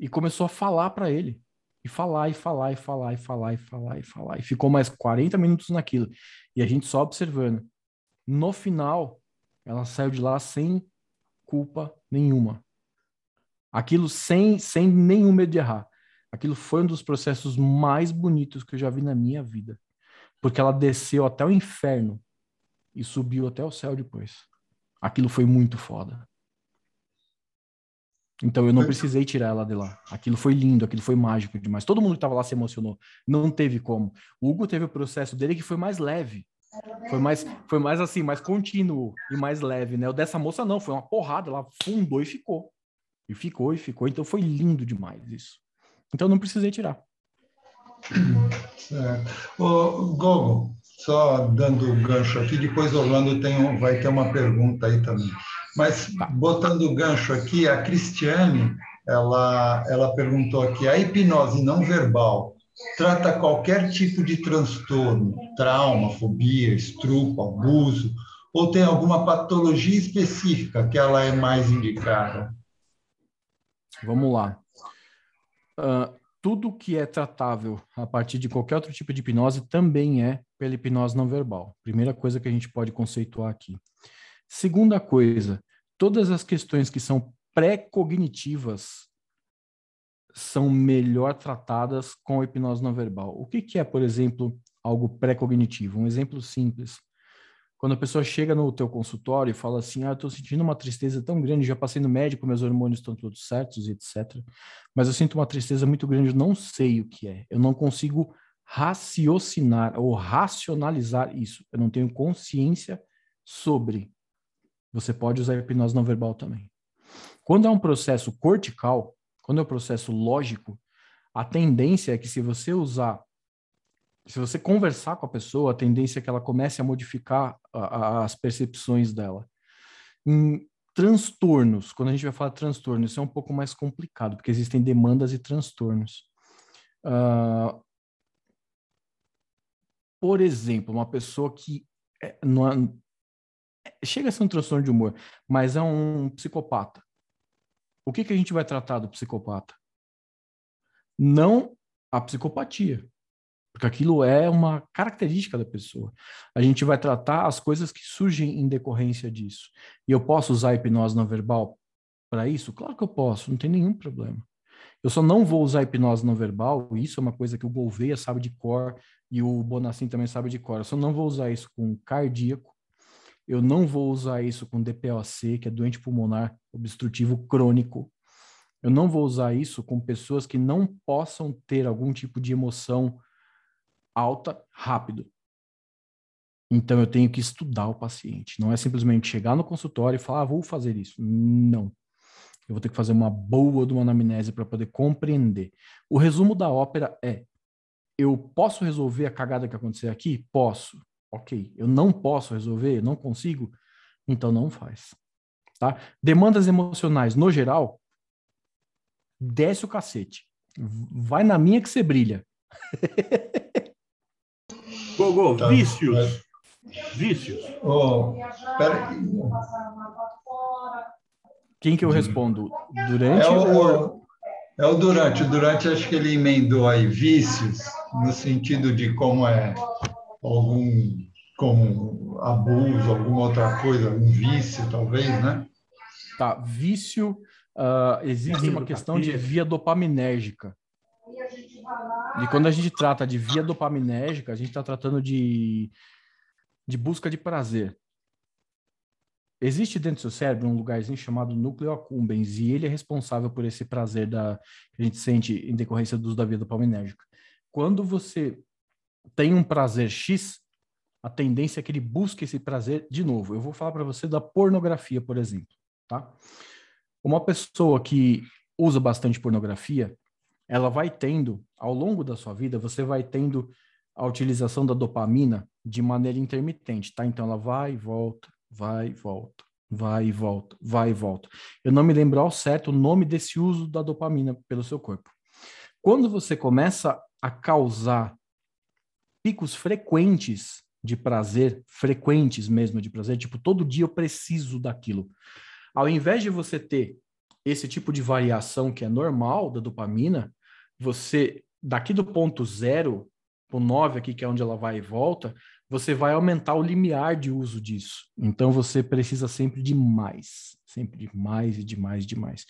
S2: e começou a falar para ele. E falar, e falar, e falar, e falar, e falar, e falar. E ficou mais 40 minutos naquilo. E a gente só observando. No final, ela saiu de lá sem culpa nenhuma. Aquilo sem, sem nenhum medo de errar. Aquilo foi um dos processos mais bonitos que eu já vi na minha vida. Porque ela desceu até o inferno e subiu até o céu depois. Aquilo foi muito foda. Então eu não precisei tirar ela de lá. Aquilo foi lindo, aquilo foi mágico demais. Todo mundo que estava lá se emocionou. Não teve como. O Hugo teve o processo dele que foi mais leve. Foi mais, foi mais assim, mais contínuo e mais leve, né? O dessa moça não, foi uma porrada, ela fundou e ficou. E ficou e ficou. Então foi lindo demais isso. Então não precisei tirar.
S1: Certo. Ô, Gogo, só dando o gancho aqui, depois Orlando tem um, vai ter uma pergunta aí também. Mas tá. botando o gancho aqui, a Cristiane, ela, ela perguntou aqui, a hipnose não verbal trata qualquer tipo de transtorno, trauma, fobia, estrupo, abuso, ou tem alguma patologia específica que ela é mais indicada?
S2: Vamos lá. Uh, tudo que é tratável a partir de qualquer outro tipo de hipnose também é pela hipnose não verbal. Primeira coisa que a gente pode conceituar aqui. Segunda coisa, todas as questões que são pré-cognitivas são melhor tratadas com a hipnose não verbal. O que, que é, por exemplo, algo pré-cognitivo? Um exemplo simples. Quando a pessoa chega no teu consultório e fala assim, ah, eu estou sentindo uma tristeza tão grande, já passei no médico, meus hormônios estão todos certos, etc. Mas eu sinto uma tristeza muito grande, eu não sei o que é. Eu não consigo raciocinar ou racionalizar isso. Eu não tenho consciência sobre. Você pode usar hipnose não verbal também. Quando é um processo cortical, quando é um processo lógico, a tendência é que se você usar, se você conversar com a pessoa, a tendência é que ela comece a modificar a, a, as percepções dela. Em transtornos, quando a gente vai falar de transtorno, isso é um pouco mais complicado, porque existem demandas e transtornos. Uh, por exemplo, uma pessoa que é, é, chega a ser um transtorno de humor, mas é um psicopata. O que, que a gente vai tratar do psicopata? Não a psicopatia, porque aquilo é uma característica da pessoa. A gente vai tratar as coisas que surgem em decorrência disso. E eu posso usar hipnose não verbal para isso? Claro que eu posso, não tem nenhum problema. Eu só não vou usar hipnose não verbal, isso é uma coisa que o Gouveia sabe de cor e o Bonassin também sabe de cor. Eu só não vou usar isso com cardíaco, eu não vou usar isso com DPOC, que é doente pulmonar obstrutivo crônico. Eu não vou usar isso com pessoas que não possam ter algum tipo de emoção alta rápido. Então eu tenho que estudar o paciente. Não é simplesmente chegar no consultório e falar, ah, vou fazer isso. Não. Eu vou ter que fazer uma boa de uma anamnese para poder compreender. O resumo da ópera é: eu posso resolver a cagada que aconteceu aqui? Posso. Ok. Eu não posso resolver, não consigo, então não faz. Tá? Demandas emocionais, no geral, desce o cacete. Vai na minha que você brilha.
S3: Gogô, tá, vícios. Mas... Vícios.
S1: Oh, pera
S2: Quem que eu respondo? Durante
S1: é o, ou... É o durante. O durante acho que ele emendou aí vícios, no sentido de como é algum como abuso, alguma outra coisa, um vício, talvez, né?
S2: Tá, vício, uh, existe uma questão de via dopaminérgica. E quando a gente trata de via dopaminérgica, a gente está tratando de, de busca de prazer. Existe dentro do seu cérebro um lugarzinho chamado núcleo accumbens e ele é responsável por esse prazer da, que a gente sente em decorrência do uso da via dopaminérgica. Quando você tem um prazer X, a tendência é que ele busque esse prazer de novo. Eu vou falar para você da pornografia, por exemplo, tá? Uma pessoa que usa bastante pornografia, ela vai tendo, ao longo da sua vida, você vai tendo a utilização da dopamina de maneira intermitente, tá? Então ela vai e volta, vai e volta, vai e volta, vai e volta. Eu não me lembro ao certo o nome desse uso da dopamina pelo seu corpo. Quando você começa a causar picos frequentes de prazer, frequentes mesmo de prazer, tipo, todo dia eu preciso daquilo. Ao invés de você ter esse tipo de variação que é normal da dopamina, você, daqui do ponto zero o 9 aqui, que é onde ela vai e volta, você vai aumentar o limiar de uso disso. Então você precisa sempre de mais, sempre de mais e de mais e de mais.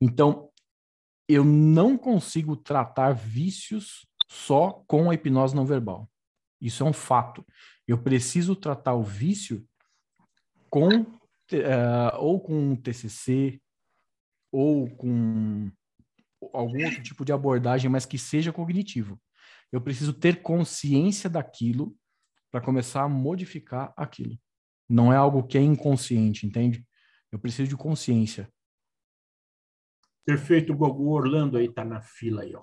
S2: Então, eu não consigo tratar vícios só com a hipnose não verbal. Isso é um fato. Eu preciso tratar o vício com uh, ou com TCC ou com algum outro tipo de abordagem, mas que seja cognitivo. Eu preciso ter consciência daquilo para começar a modificar aquilo. Não é algo que é inconsciente, entende? Eu preciso de consciência.
S3: Perfeito, Gogo. Orlando aí tá na fila aí, ó.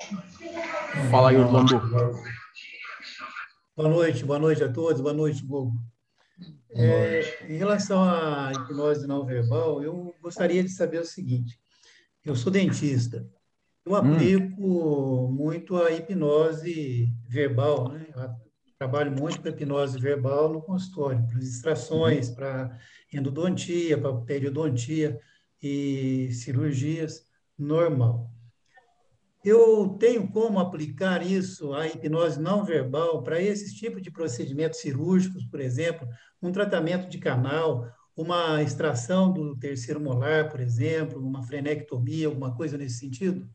S2: Fala aí, Orlando.
S7: Boa noite, boa noite a todos, boa noite, Gogo. É, em relação à hipnose não verbal, eu gostaria de saber o seguinte: eu sou dentista, eu hum. aplico hum. muito a hipnose verbal, né? Eu trabalho muito com hipnose verbal no consultório, para extrações, uhum. para endodontia, para periodontia e cirurgias normal. Eu tenho como aplicar isso, a hipnose não verbal, para esses tipos de procedimentos cirúrgicos, por exemplo, um tratamento de canal, uma extração do terceiro molar, por exemplo, uma frenectomia, alguma coisa nesse sentido?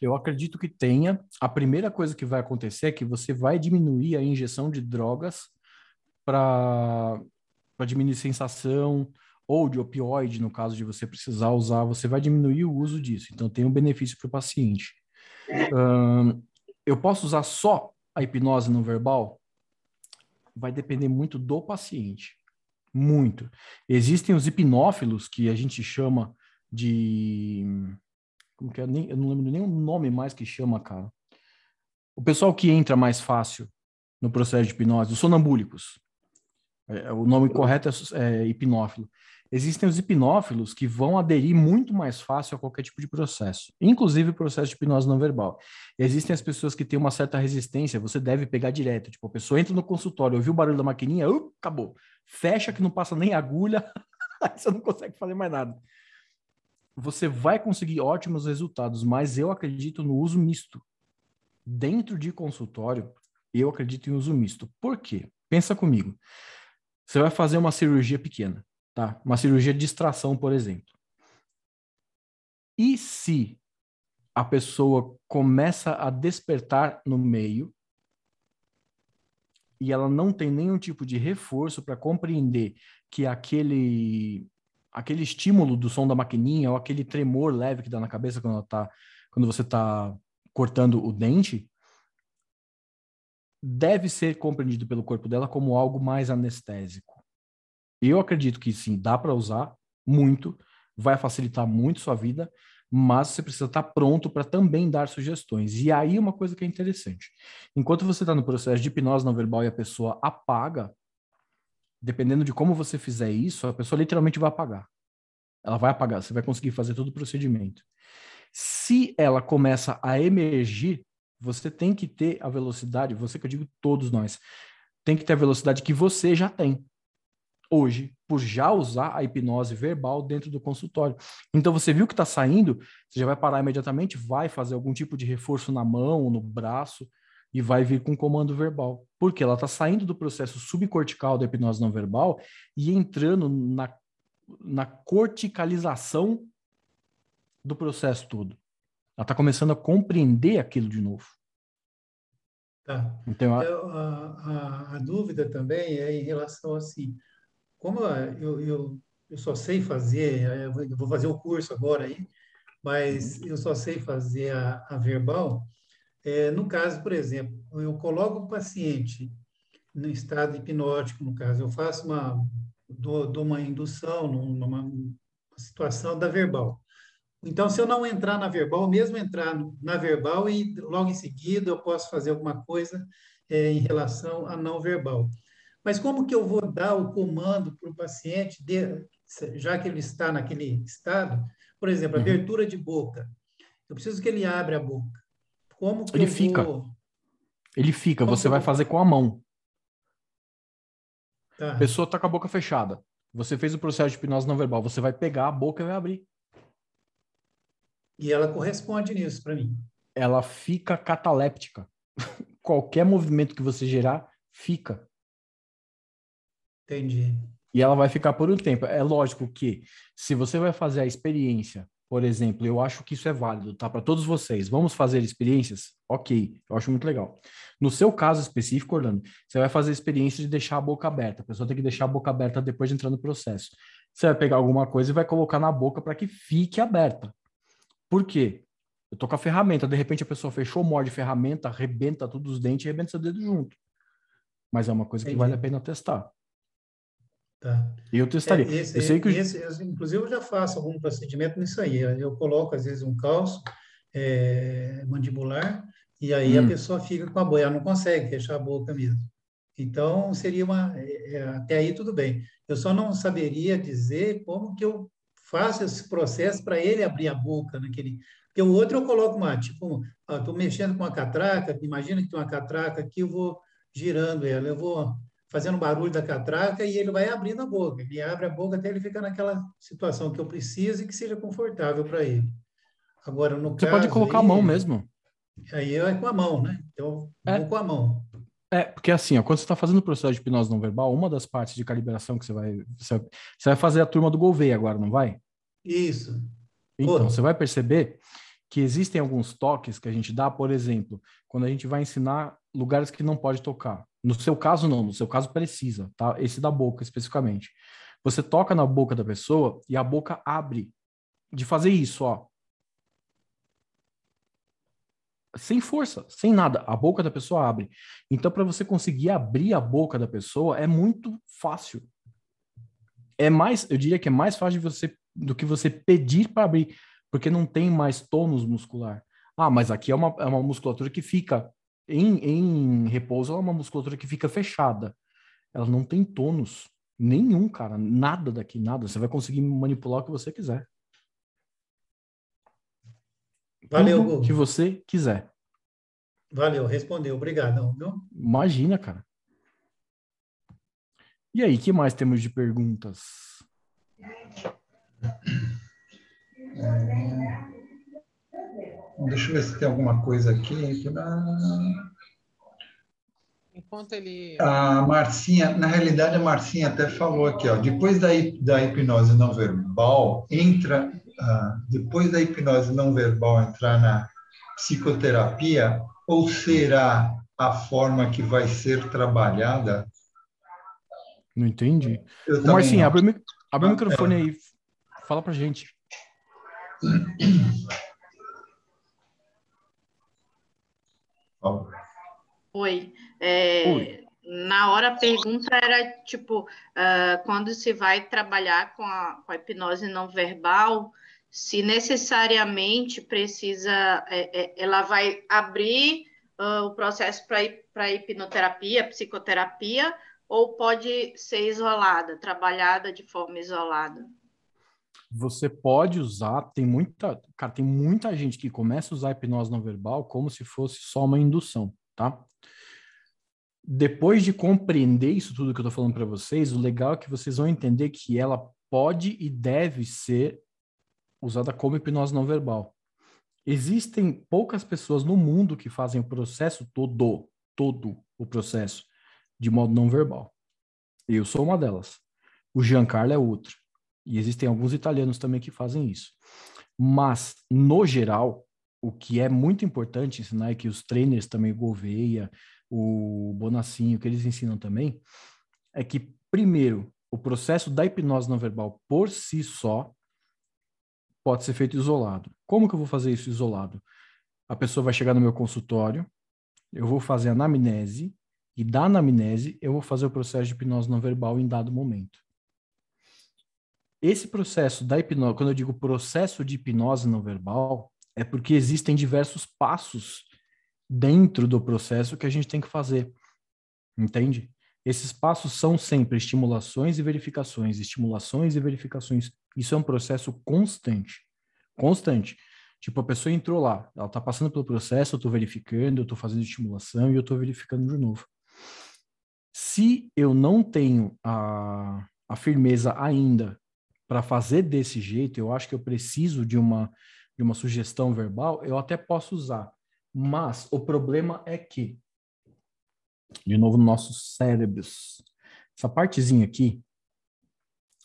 S2: Eu acredito que tenha. A primeira coisa que vai acontecer é que você vai diminuir a injeção de drogas para diminuir sensação, ou de opioide, no caso de você precisar usar, você vai diminuir o uso disso. Então, tem um benefício para o paciente. Eu posso usar só a hipnose não verbal? Vai depender muito do paciente. Muito. Existem os hipnófilos, que a gente chama de. Como que é? Nem, eu não lembro nem o nome mais que chama, cara. O pessoal que entra mais fácil no processo de hipnose, os sonambúlicos. É, o nome correto é, é hipnófilo existem os hipnófilos que vão aderir muito mais fácil a qualquer tipo de processo, inclusive o processo de hipnose não verbal. Existem as pessoas que têm uma certa resistência, você deve pegar direto. Tipo, a pessoa entra no consultório, ouviu o barulho da maquininha, uh, acabou. Fecha que não passa nem agulha, você não consegue fazer mais nada. Você vai conseguir ótimos resultados, mas eu acredito no uso misto. Dentro de consultório, eu acredito em uso misto. Por quê? Pensa comigo. Você vai fazer uma cirurgia pequena. Tá? Uma cirurgia de distração, por exemplo. E se a pessoa começa a despertar no meio e ela não tem nenhum tipo de reforço para compreender que aquele aquele estímulo do som da maquininha ou aquele tremor leve que dá na cabeça quando tá quando você está cortando o dente deve ser compreendido pelo corpo dela como algo mais anestésico. Eu acredito que sim, dá para usar muito, vai facilitar muito sua vida, mas você precisa estar tá pronto para também dar sugestões. E aí uma coisa que é interessante. Enquanto você está no processo de hipnose não verbal e a pessoa apaga, dependendo de como você fizer isso, a pessoa literalmente vai apagar. Ela vai apagar, você vai conseguir fazer todo o procedimento. Se ela começa a emergir, você tem que ter a velocidade, você que eu digo todos nós, tem que ter a velocidade que você já tem hoje por já usar a hipnose verbal dentro do consultório. Então você viu que está saindo, você já vai parar imediatamente, vai fazer algum tipo de reforço na mão, no braço e vai vir com comando verbal. Porque ela está saindo do processo subcortical da hipnose não verbal e entrando na, na corticalização do processo todo. Ela está começando a compreender aquilo de novo.
S7: Tá. Então, a... Eu, a, a, a, dúvida também é em relação assim, como eu, eu, eu só sei fazer, eu vou fazer o curso agora aí, mas uhum. eu só sei fazer a, a verbal. É, no caso, por exemplo, eu coloco o paciente no estado hipnótico, no caso, eu faço uma, dou, dou uma indução numa, situação da verbal. Então, se eu não entrar na verbal, mesmo entrar na verbal e logo em seguida eu posso fazer alguma coisa é, em relação a não verbal. Mas como que eu vou dar o comando para o paciente, de, já que ele está naquele estado? Por exemplo, uhum. abertura de boca. Eu preciso que ele abra a boca. Como que
S2: ele fica. Vou... Ele fica. Como você vai vou... fazer com a mão. Tá. A pessoa está com a boca fechada. Você fez o processo de hipnose não verbal. Você vai pegar a boca e vai abrir.
S7: E ela corresponde nisso para mim.
S2: Ela fica cataléptica. Qualquer movimento que você gerar, fica.
S7: Entendi.
S2: E ela vai ficar por um tempo. É lógico que, se você vai fazer a experiência, por exemplo, eu acho que isso é válido, tá? Para todos vocês. Vamos fazer experiências? Ok, eu acho muito legal. No seu caso específico, Orlando, você vai fazer a experiência de deixar a boca aberta. A pessoa tem que deixar a boca aberta depois de entrar no processo. Você vai pegar alguma coisa e vai colocar na boca para que fique aberta. Por quê? Eu tô com a ferramenta, de repente a pessoa fechou, morde a ferramenta, arrebenta todos os dentes e arrebenta seu dedo junto. Mas é uma coisa Entendi. que vale a pena testar.
S7: Tá.
S2: Eu testaria. É,
S7: esse, eu sei que esse, eu... inclusive, eu já faço algum procedimento nisso aí. Eu coloco, às vezes, um calço é, mandibular e aí hum. a pessoa fica com a boia, ela não consegue fechar a boca mesmo. Então, seria uma... É, é, até aí, tudo bem. Eu só não saberia dizer como que eu faço esse processo para ele abrir a boca naquele. Porque o outro eu coloco uma, tipo, estou mexendo com uma catraca, imagina que tem uma catraca aqui, eu vou girando ela, eu vou fazendo barulho da catraca e ele vai abrindo a boca. Ele abre a boca até ele ficar naquela situação que eu preciso e que seja confortável para ele. Agora, no
S2: Você
S7: caso,
S2: pode colocar aí, a mão mesmo.
S7: Aí é com a mão, né? Então, é. vou com a mão.
S2: É, porque assim, ó, quando você está fazendo o processo de hipnose não verbal, uma das partes de calibração que você vai. Você, vai fazer a turma do Gouveia agora, não vai?
S7: Isso.
S2: Então, Pô. você vai perceber que existem alguns toques que a gente dá, por exemplo, quando a gente vai ensinar lugares que não pode tocar. No seu caso, não, no seu caso precisa, tá? Esse da boca, especificamente. Você toca na boca da pessoa e a boca abre. De fazer isso, ó. Sem força, sem nada. A boca da pessoa abre. Então, para você conseguir abrir a boca da pessoa, é muito fácil. É mais, eu diria que é mais fácil você, do que você pedir para abrir, porque não tem mais tônus muscular. Ah, mas aqui é uma, é uma musculatura que fica em, em repouso, ela é uma musculatura que fica fechada. Ela não tem tônus nenhum, cara. Nada daqui, nada. Você vai conseguir manipular o que você quiser.
S7: Valeu, Tudo
S2: que você quiser.
S7: Valeu, respondeu. Obrigado. Viu?
S2: Imagina, cara. E aí, que mais temos de perguntas?
S1: Deixa eu ver se tem alguma coisa aqui.
S4: Enquanto ele.
S1: A Marcinha, na realidade, a Marcinha até falou aqui, ó, depois da, da hipnose não verbal, entra. Uh, depois da hipnose não verbal entrar na psicoterapia, ou será a forma que vai ser trabalhada?
S2: Não entendi. Marcinha, abre, abre o microfone é. aí. Fala pra gente.
S8: Oi. É. Na hora a pergunta era tipo, uh, quando se vai trabalhar com a, com a, hipnose não verbal, se necessariamente precisa, é, é, ela vai abrir uh, o processo para hipnoterapia, psicoterapia, ou pode ser isolada, trabalhada de forma isolada?
S2: Você pode usar, tem muita, cara, tem muita gente que começa a usar a hipnose não verbal como se fosse só uma indução, tá? Depois de compreender isso tudo que eu tô falando para vocês, o legal é que vocês vão entender que ela pode e deve ser usada como hipnose não verbal. Existem poucas pessoas no mundo que fazem o processo todo, todo o processo, de modo não verbal. Eu sou uma delas. O Giancarlo é outra. E existem alguns italianos também que fazem isso. Mas, no geral, o que é muito importante ensinar é que os trainers também, Gouveia, o Bonassinho, que eles ensinam também, é que, primeiro, o processo da hipnose não verbal por si só pode ser feito isolado. Como que eu vou fazer isso isolado? A pessoa vai chegar no meu consultório, eu vou fazer a anamnese, e da anamnese eu vou fazer o processo de hipnose não verbal em dado momento. Esse processo da hipnose, quando eu digo processo de hipnose não verbal, é porque existem diversos passos dentro do processo que a gente tem que fazer. Entende? Esses passos são sempre estimulações e verificações, estimulações e verificações. Isso é um processo constante. Constante. Tipo, a pessoa entrou lá, ela está passando pelo processo, eu estou verificando, eu estou fazendo estimulação e eu estou verificando de novo. Se eu não tenho a, a firmeza ainda para fazer desse jeito, eu acho que eu preciso de uma, de uma sugestão verbal, eu até posso usar. Mas o problema é que, de novo, nossos cérebros, essa partezinha aqui,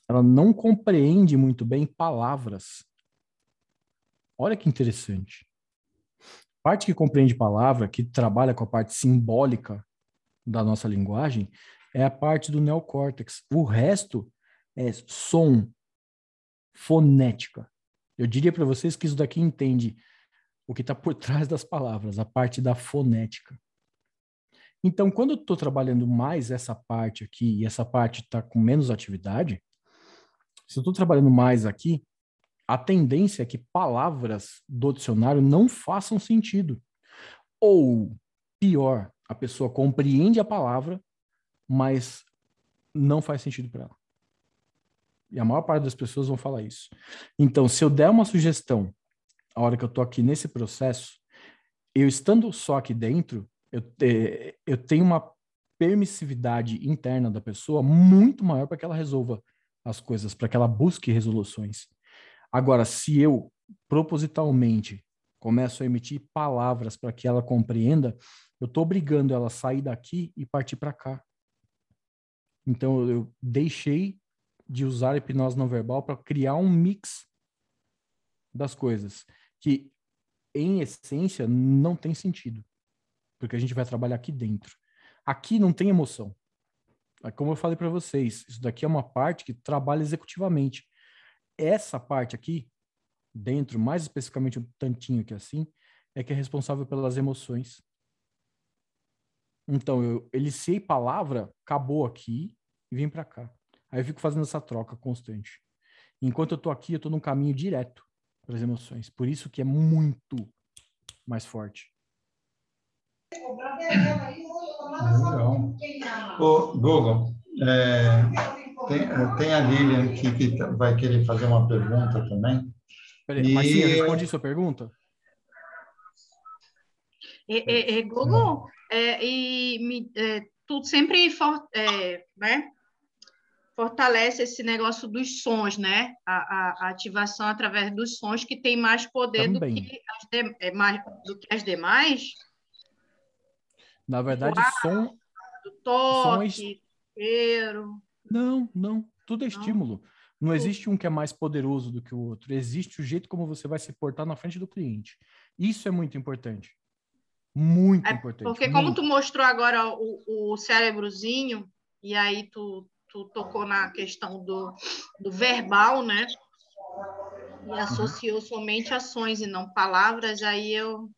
S2: ela não compreende muito bem palavras. Olha que interessante. Parte que compreende palavra, que trabalha com a parte simbólica da nossa linguagem, é a parte do neocórtex. O resto é som, fonética. Eu diria para vocês que isso daqui entende o que está por trás das palavras, a parte da fonética. Então, quando eu estou trabalhando mais essa parte aqui e essa parte está com menos atividade, se eu estou trabalhando mais aqui, a tendência é que palavras do dicionário não façam sentido. Ou, pior, a pessoa compreende a palavra, mas não faz sentido para ela. E a maior parte das pessoas vão falar isso. Então, se eu der uma sugestão, a hora que eu estou aqui nesse processo, eu estando só aqui dentro, eu, eu tenho uma permissividade interna da pessoa muito maior para que ela resolva as coisas, para que ela busque resoluções. Agora, se eu propositalmente começo a emitir palavras para que ela compreenda, eu estou obrigando ela a sair daqui e partir para cá. Então, eu deixei de usar hipnose não verbal para criar um mix das coisas que, em essência, não tem sentido, porque a gente vai trabalhar aqui dentro. Aqui não tem emoção. É como eu falei para vocês, isso daqui é uma parte que trabalha executivamente. Essa parte aqui, dentro, mais especificamente um tantinho que assim, é que é responsável pelas emoções. Então, eu eliciei palavra, acabou aqui e vim para cá. Aí eu fico fazendo essa troca constante. Enquanto eu tô aqui, eu tô num caminho direto para as emoções. Por isso que é muito mais forte.
S1: Legal. Ô, Google, é, tem, tem, a Lilian aqui que tá, vai querer fazer uma pergunta também.
S2: Peraí, e... Marcinha, responde sua pergunta?
S8: É, é, é Google, é, e me, é, tu sempre for, é, né, fortalece esse negócio dos sons, né? A, a, a, ativação através dos sons que tem mais poder do que, as de, é, mais, do que as demais.
S2: Na verdade, o som.
S8: Do toque, cheiro.
S2: Não, não. Tudo é não. estímulo. Não existe um que é mais poderoso do que o outro. Existe o jeito como você vai se portar na frente do cliente. Isso é muito importante. Muito é importante.
S8: Porque
S2: muito.
S8: como tu mostrou agora o, o cérebrozinho, e aí tu tu tocou na questão do, do verbal, né? E associou somente ações e não palavras, aí eu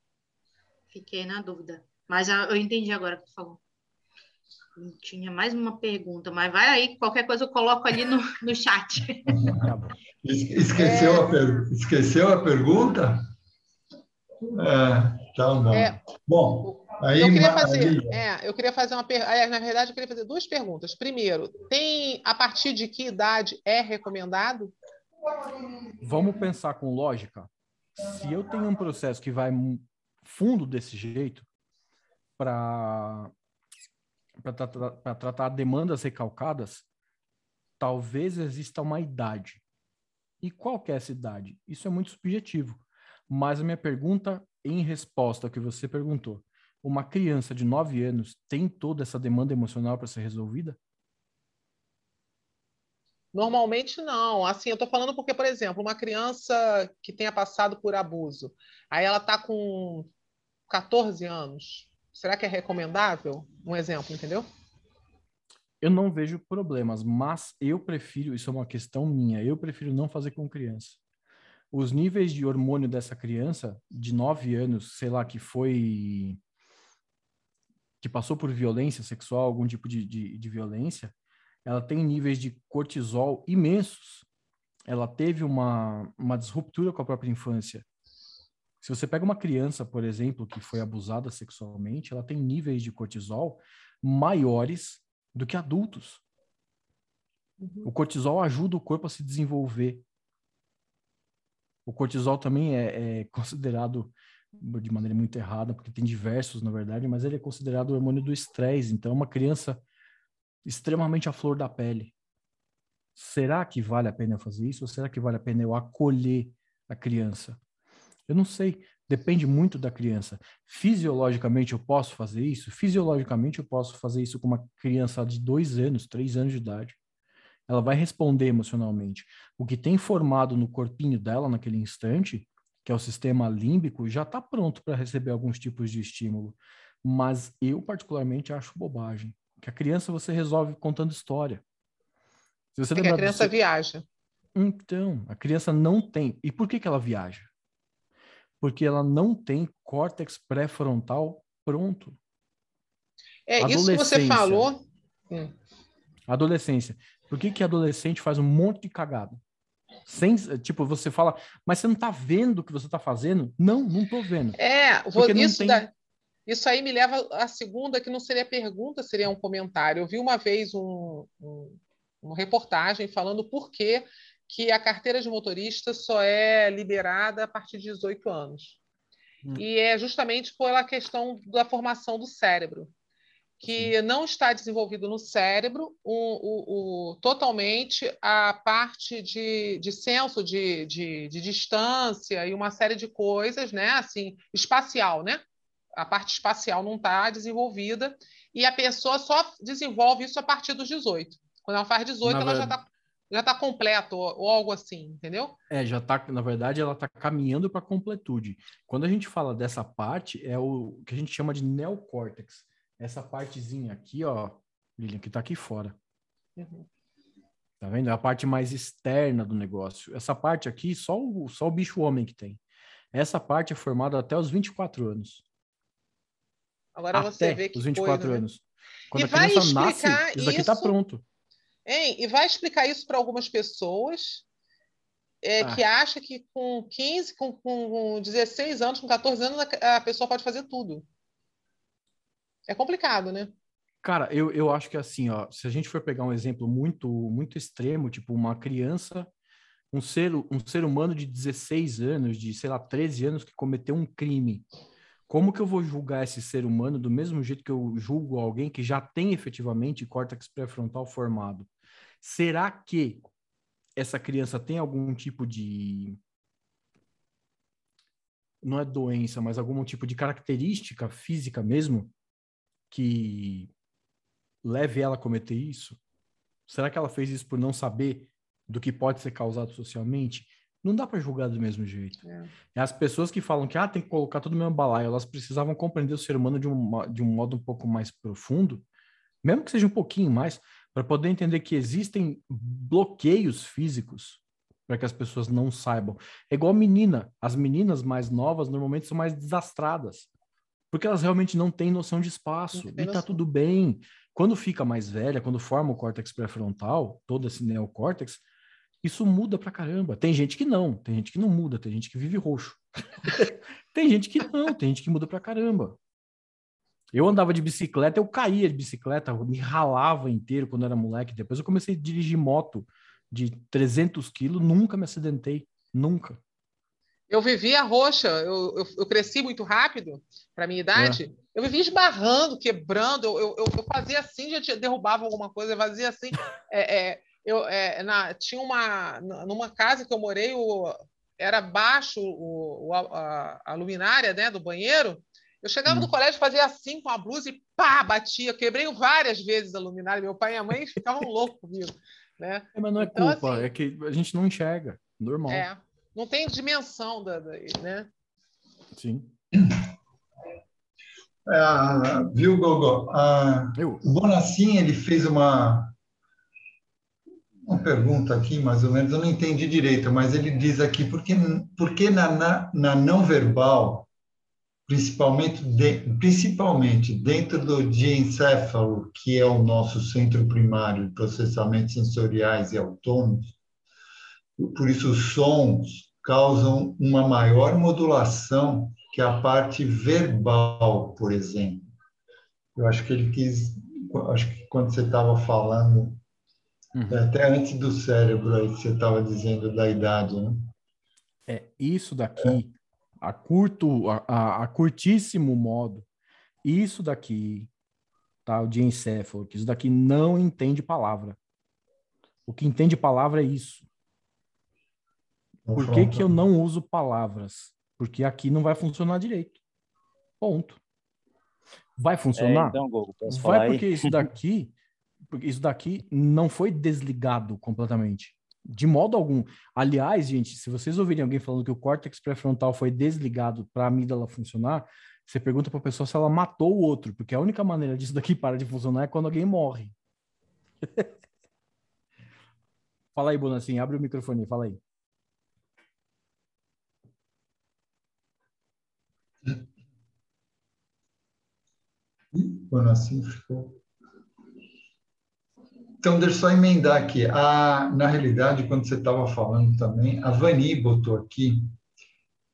S8: fiquei na dúvida. Mas eu entendi agora que tu falou. Tinha mais uma pergunta, mas vai aí, qualquer coisa eu coloco ali no, no chat.
S1: Esqueceu, é... a per... Esqueceu a pergunta? É, tá bom. É... Bom, Aí,
S4: eu queria fazer, é, eu queria fazer uma pergunta. Na verdade, eu queria fazer duas perguntas. Primeiro, tem a partir de que idade é recomendado?
S2: Vamos pensar com lógica. Se eu tenho um processo que vai fundo desse jeito para para tratar demandas recalcadas, talvez exista uma idade. E qual que é essa idade? Isso é muito subjetivo. Mas a minha pergunta, em resposta ao que você perguntou, uma criança de 9 anos tem toda essa demanda emocional para ser resolvida?
S4: Normalmente não. Assim, eu estou falando porque, por exemplo, uma criança que tenha passado por abuso, aí ela está com 14 anos, Será que é recomendável? Um exemplo, entendeu?
S2: Eu não vejo problemas, mas eu prefiro, isso é uma questão minha, eu prefiro não fazer com criança. Os níveis de hormônio dessa criança, de 9 anos, sei lá, que foi. Que passou por violência sexual, algum tipo de, de, de violência, ela tem níveis de cortisol imensos. Ela teve uma, uma disruptura com a própria infância. Se você pega uma criança, por exemplo, que foi abusada sexualmente, ela tem níveis de cortisol maiores do que adultos. Uhum. O cortisol ajuda o corpo a se desenvolver. O cortisol também é, é, considerado de maneira muito errada, porque tem diversos, na verdade, mas ele é considerado o hormônio do estresse. Então, é uma criança extremamente à flor da pele. Será que vale a pena fazer isso? Ou será que vale a pena eu acolher a criança? Eu não sei, depende muito da criança. Fisiologicamente eu posso fazer isso? Fisiologicamente eu posso fazer isso com uma criança de dois anos, três anos de idade. Ela vai responder emocionalmente. O que tem formado no corpinho dela naquele instante, que é o sistema límbico, já está pronto para receber alguns tipos de estímulo. Mas eu, particularmente, acho bobagem. Que a criança você resolve contando história.
S4: Se você é a criança viaja.
S2: Então, a criança não tem. E por que, que ela viaja? porque ela não tem córtex pré-frontal pronto.
S4: É, isso que você falou. Hum.
S2: Adolescência. Por que, que adolescente faz um monte de cagada? Sem, tipo, você fala, mas você não está vendo o que você está fazendo? Não, não estou vendo.
S4: É, isso, tem... da, isso aí me leva à segunda, que não seria pergunta, seria um comentário. Eu vi uma vez um, um, uma reportagem falando por que que a carteira de motorista só é liberada a partir de 18 anos. Hum. E é justamente pela questão da formação do cérebro, que não está desenvolvido no cérebro o, o, o, totalmente a parte de, de senso de, de, de, distância e uma série de coisas, né? Assim, espacial, né? A parte espacial não está desenvolvida e a pessoa só desenvolve isso a partir dos 18. Quando ela faz 18, Na ela verdade... já está já está completo ou, ou, algo assim, entendeu?
S2: É, já está, na verdade, ela está caminhando para completude. Quando a gente fala dessa parte, é o que a gente chama de neocórtex. Essa partezinha aqui, ó, Lilian, que está aqui fora. Uhum. Tá vendo? É a parte mais externa do negócio. Essa parte aqui, só o, só o bicho homem que tem. Essa parte é formada até os 24 anos.
S4: Agora até você vê que
S2: os 24
S4: coisa, né?
S2: anos. Né? Quando e a criança nasce, isso daqui está pronto.
S4: Hein? E vai explicar isso para algumas pessoas é, ah. que acha que com 15, com, com 16 anos, com 14 anos, a, a pessoa pode fazer tudo. É complicado, né?
S2: Cara, eu, eu acho que assim, ó, se a gente for pegar um exemplo muito muito extremo, tipo uma criança, um ser, um ser humano de 16 anos, de, sei lá, 13 anos que cometeu um crime, como que eu vou julgar esse ser humano do mesmo jeito que eu julgo alguém que já tem efetivamente córtex pré-frontal formado? Será que essa criança tem algum tipo de não é doença, mas algum tipo de característica física mesmo que leve ela a cometer isso? Será que ela fez isso por não saber do que pode ser causado socialmente? Não dá para julgar do mesmo jeito. É. As pessoas que falam que ah, tem que colocar tudo no mesmo balaio, elas precisavam compreender o ser humano de um, de um modo um pouco mais profundo, mesmo que seja um pouquinho mais, para poder entender que existem bloqueios físicos para que as pessoas não saibam. É igual menina. As meninas mais novas normalmente são mais desastradas, porque elas realmente não têm noção de espaço. E tá tudo bem. Quando fica mais velha, quando forma o córtex pré-frontal, todo esse neocórtex, isso muda pra caramba. Tem gente que não, tem gente que não muda, tem gente que vive roxo. tem gente que não, tem gente que muda pra caramba. Eu andava de bicicleta, eu caía de bicicleta, me ralava inteiro quando era moleque. Depois eu comecei a dirigir moto de 300 quilos, nunca me acidentei, nunca.
S4: Eu vivia roxa, eu, eu, eu cresci muito rápido para minha idade. É. Eu vivia esbarrando, quebrando, eu, eu, eu, fazia assim, já derrubava alguma coisa, fazia assim. É, é, eu, é, na, tinha uma, numa casa que eu morei, o, era baixo o, a, a, luminária né, do banheiro, eu chegava hum. no colégio, fazia assim com a blusa e pá, batia. Quebrei várias vezes a luminária. Meu pai e a mãe ficavam loucos comigo. Né?
S2: É, mas não é então, culpa, assim, é que a gente não enxerga. Normal.
S4: É, não tem dimensão da, da né?
S2: Sim.
S1: Ah, viu, Gogo? Ah, o Bonacin, ele fez uma, uma pergunta aqui, mais ou menos, eu não entendi direito, mas ele diz aqui, por que, por que na, na, na não verbal, principalmente, de, principalmente dentro do diencéfalo, que é o nosso centro primário de processamentos sensoriais e autônomos, por isso os sons causam uma maior modulação que a parte verbal, por exemplo. Eu acho que ele quis, acho que quando você estava falando, uhum. até antes do cérebro aí você estava dizendo da idade, né?
S2: É, isso daqui, é. a curto, a, a, a, curtíssimo modo, isso daqui, tá, o diencéfalo, que isso daqui não entende palavra. O que entende palavra é isso. Por que, que eu não uso palavras? Porque aqui não vai funcionar direito. Ponto. Vai funcionar? É, então, Google, vai porque isso daqui, porque isso daqui não foi desligado completamente. De modo algum. Aliás, gente, se vocês ouvirem alguém falando que o córtex pré-frontal foi desligado para a amígdala funcionar, você pergunta para a pessoa se ela matou o outro, porque a única maneira disso daqui parar de funcionar é quando alguém morre. fala aí, Bonacim, abre o microfone, fala aí.
S1: Quando assim ficou. Então, deixa eu só emendar aqui. A, na realidade, quando você estava falando também, a Vani botou aqui,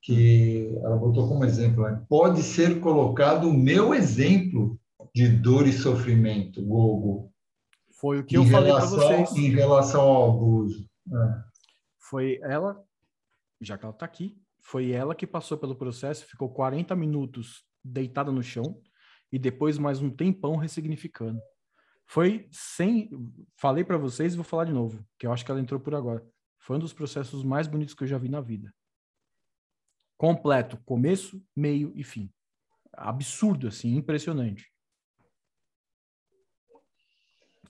S1: que ela botou como exemplo, né? pode ser colocado o meu exemplo de dor e sofrimento, Gogo.
S2: Foi o que eu falei para vocês.
S1: Em relação ao abuso. É.
S2: Foi ela, já que ela está aqui, foi ela que passou pelo processo, ficou 40 minutos deitada no chão e depois mais um tempão ressignificando. Foi sem. Falei para vocês e vou falar de novo, que eu acho que ela entrou por agora. Foi um dos processos mais bonitos que eu já vi na vida. Completo, começo, meio e fim. Absurdo, assim, impressionante.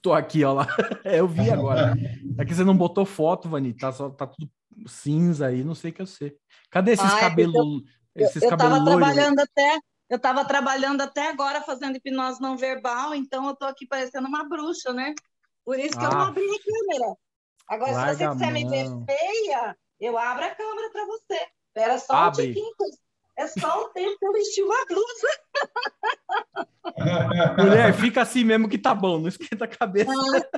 S2: Tô aqui, ó lá. eu vi agora. É que você não botou foto, Vani. Tá, só, tá tudo cinza aí, não sei o que eu sei. Cadê esses ah, cabelos?
S9: Eu, esses eu, eu tava trabalhando até. Eu estava trabalhando até agora fazendo hipnose não verbal, então eu estou aqui parecendo uma bruxa, né? Por isso que ah, eu não abri a câmera. Agora, se você quiser me ver feia, eu abro a câmera para você. Espera só Abre. um tiquinho. É só o tempo que eu vestir uma blusa.
S2: Mulher, fica assim mesmo que tá bom, não esquenta a cabeça.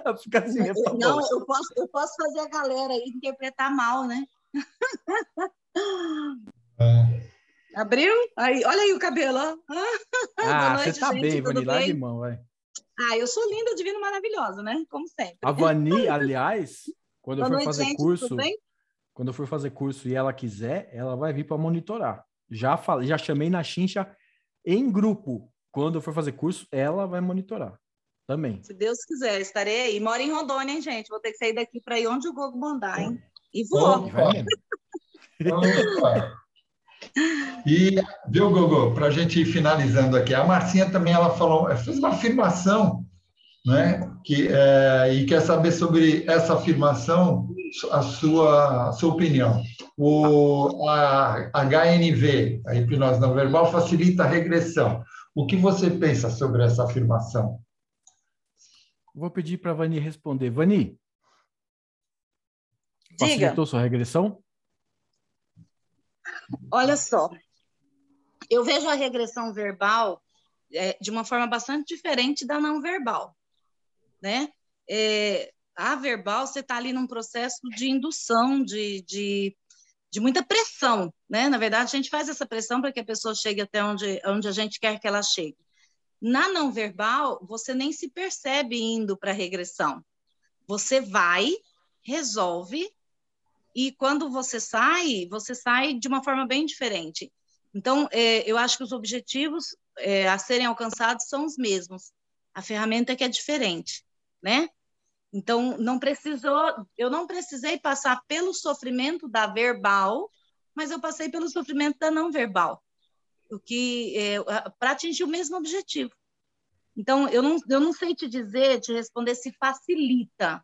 S2: Ah, fica assim mesmo. Tá
S9: não, eu posso, eu posso fazer a galera aí interpretar mal, né? É. Abriu? Aí, olha aí o cabelo, ó.
S2: Ah, noite, você tá gente, bem, Vani, lá de mão, vai.
S9: Ah, eu sou linda, divina, maravilhosa, né? Como sempre.
S2: A Vani, aliás, quando eu for noite, fazer gente, curso, quando eu for fazer curso e ela quiser, ela vai vir para monitorar. Já falei, já chamei na chincha em grupo. Quando eu for fazer curso, ela vai monitorar também.
S9: Se Deus quiser, estarei aí. Moro em Rondônia, hein, gente? Vou ter que sair daqui para ir onde o Gogo mandar, hein? E vou.
S1: E, viu, Gogo, para a gente ir finalizando aqui, a Marcinha também ela falou, fez uma afirmação, né? Que, é, e quer saber sobre essa afirmação, a sua, a sua opinião. O, a HNV, a hipnose não verbal, facilita a regressão. O que você pensa sobre essa afirmação?
S2: Vou pedir para a Vani responder. Vani, facilitou Diga. sua regressão?
S9: Olha só, eu vejo a regressão verbal é, de uma forma bastante diferente da não verbal, né? É, a verbal, você está ali num processo de indução, de, de, de, muita pressão, né? Na verdade, a gente faz essa pressão para que a pessoa chegue até onde, onde a gente quer que ela chegue. Na não verbal, você nem se percebe indo para a regressão. Você vai, resolve e quando você sai, você sai de uma forma bem diferente. Então, é, eu acho que os objetivos é, a serem alcançados são os mesmos. A ferramenta é que é diferente, né? Então, não precisou, eu não precisei passar pelo sofrimento da verbal, mas eu passei pelo sofrimento da não verbal, o que é, para atingir o mesmo objetivo. Então, eu não, eu não sei te dizer, te responder se facilita.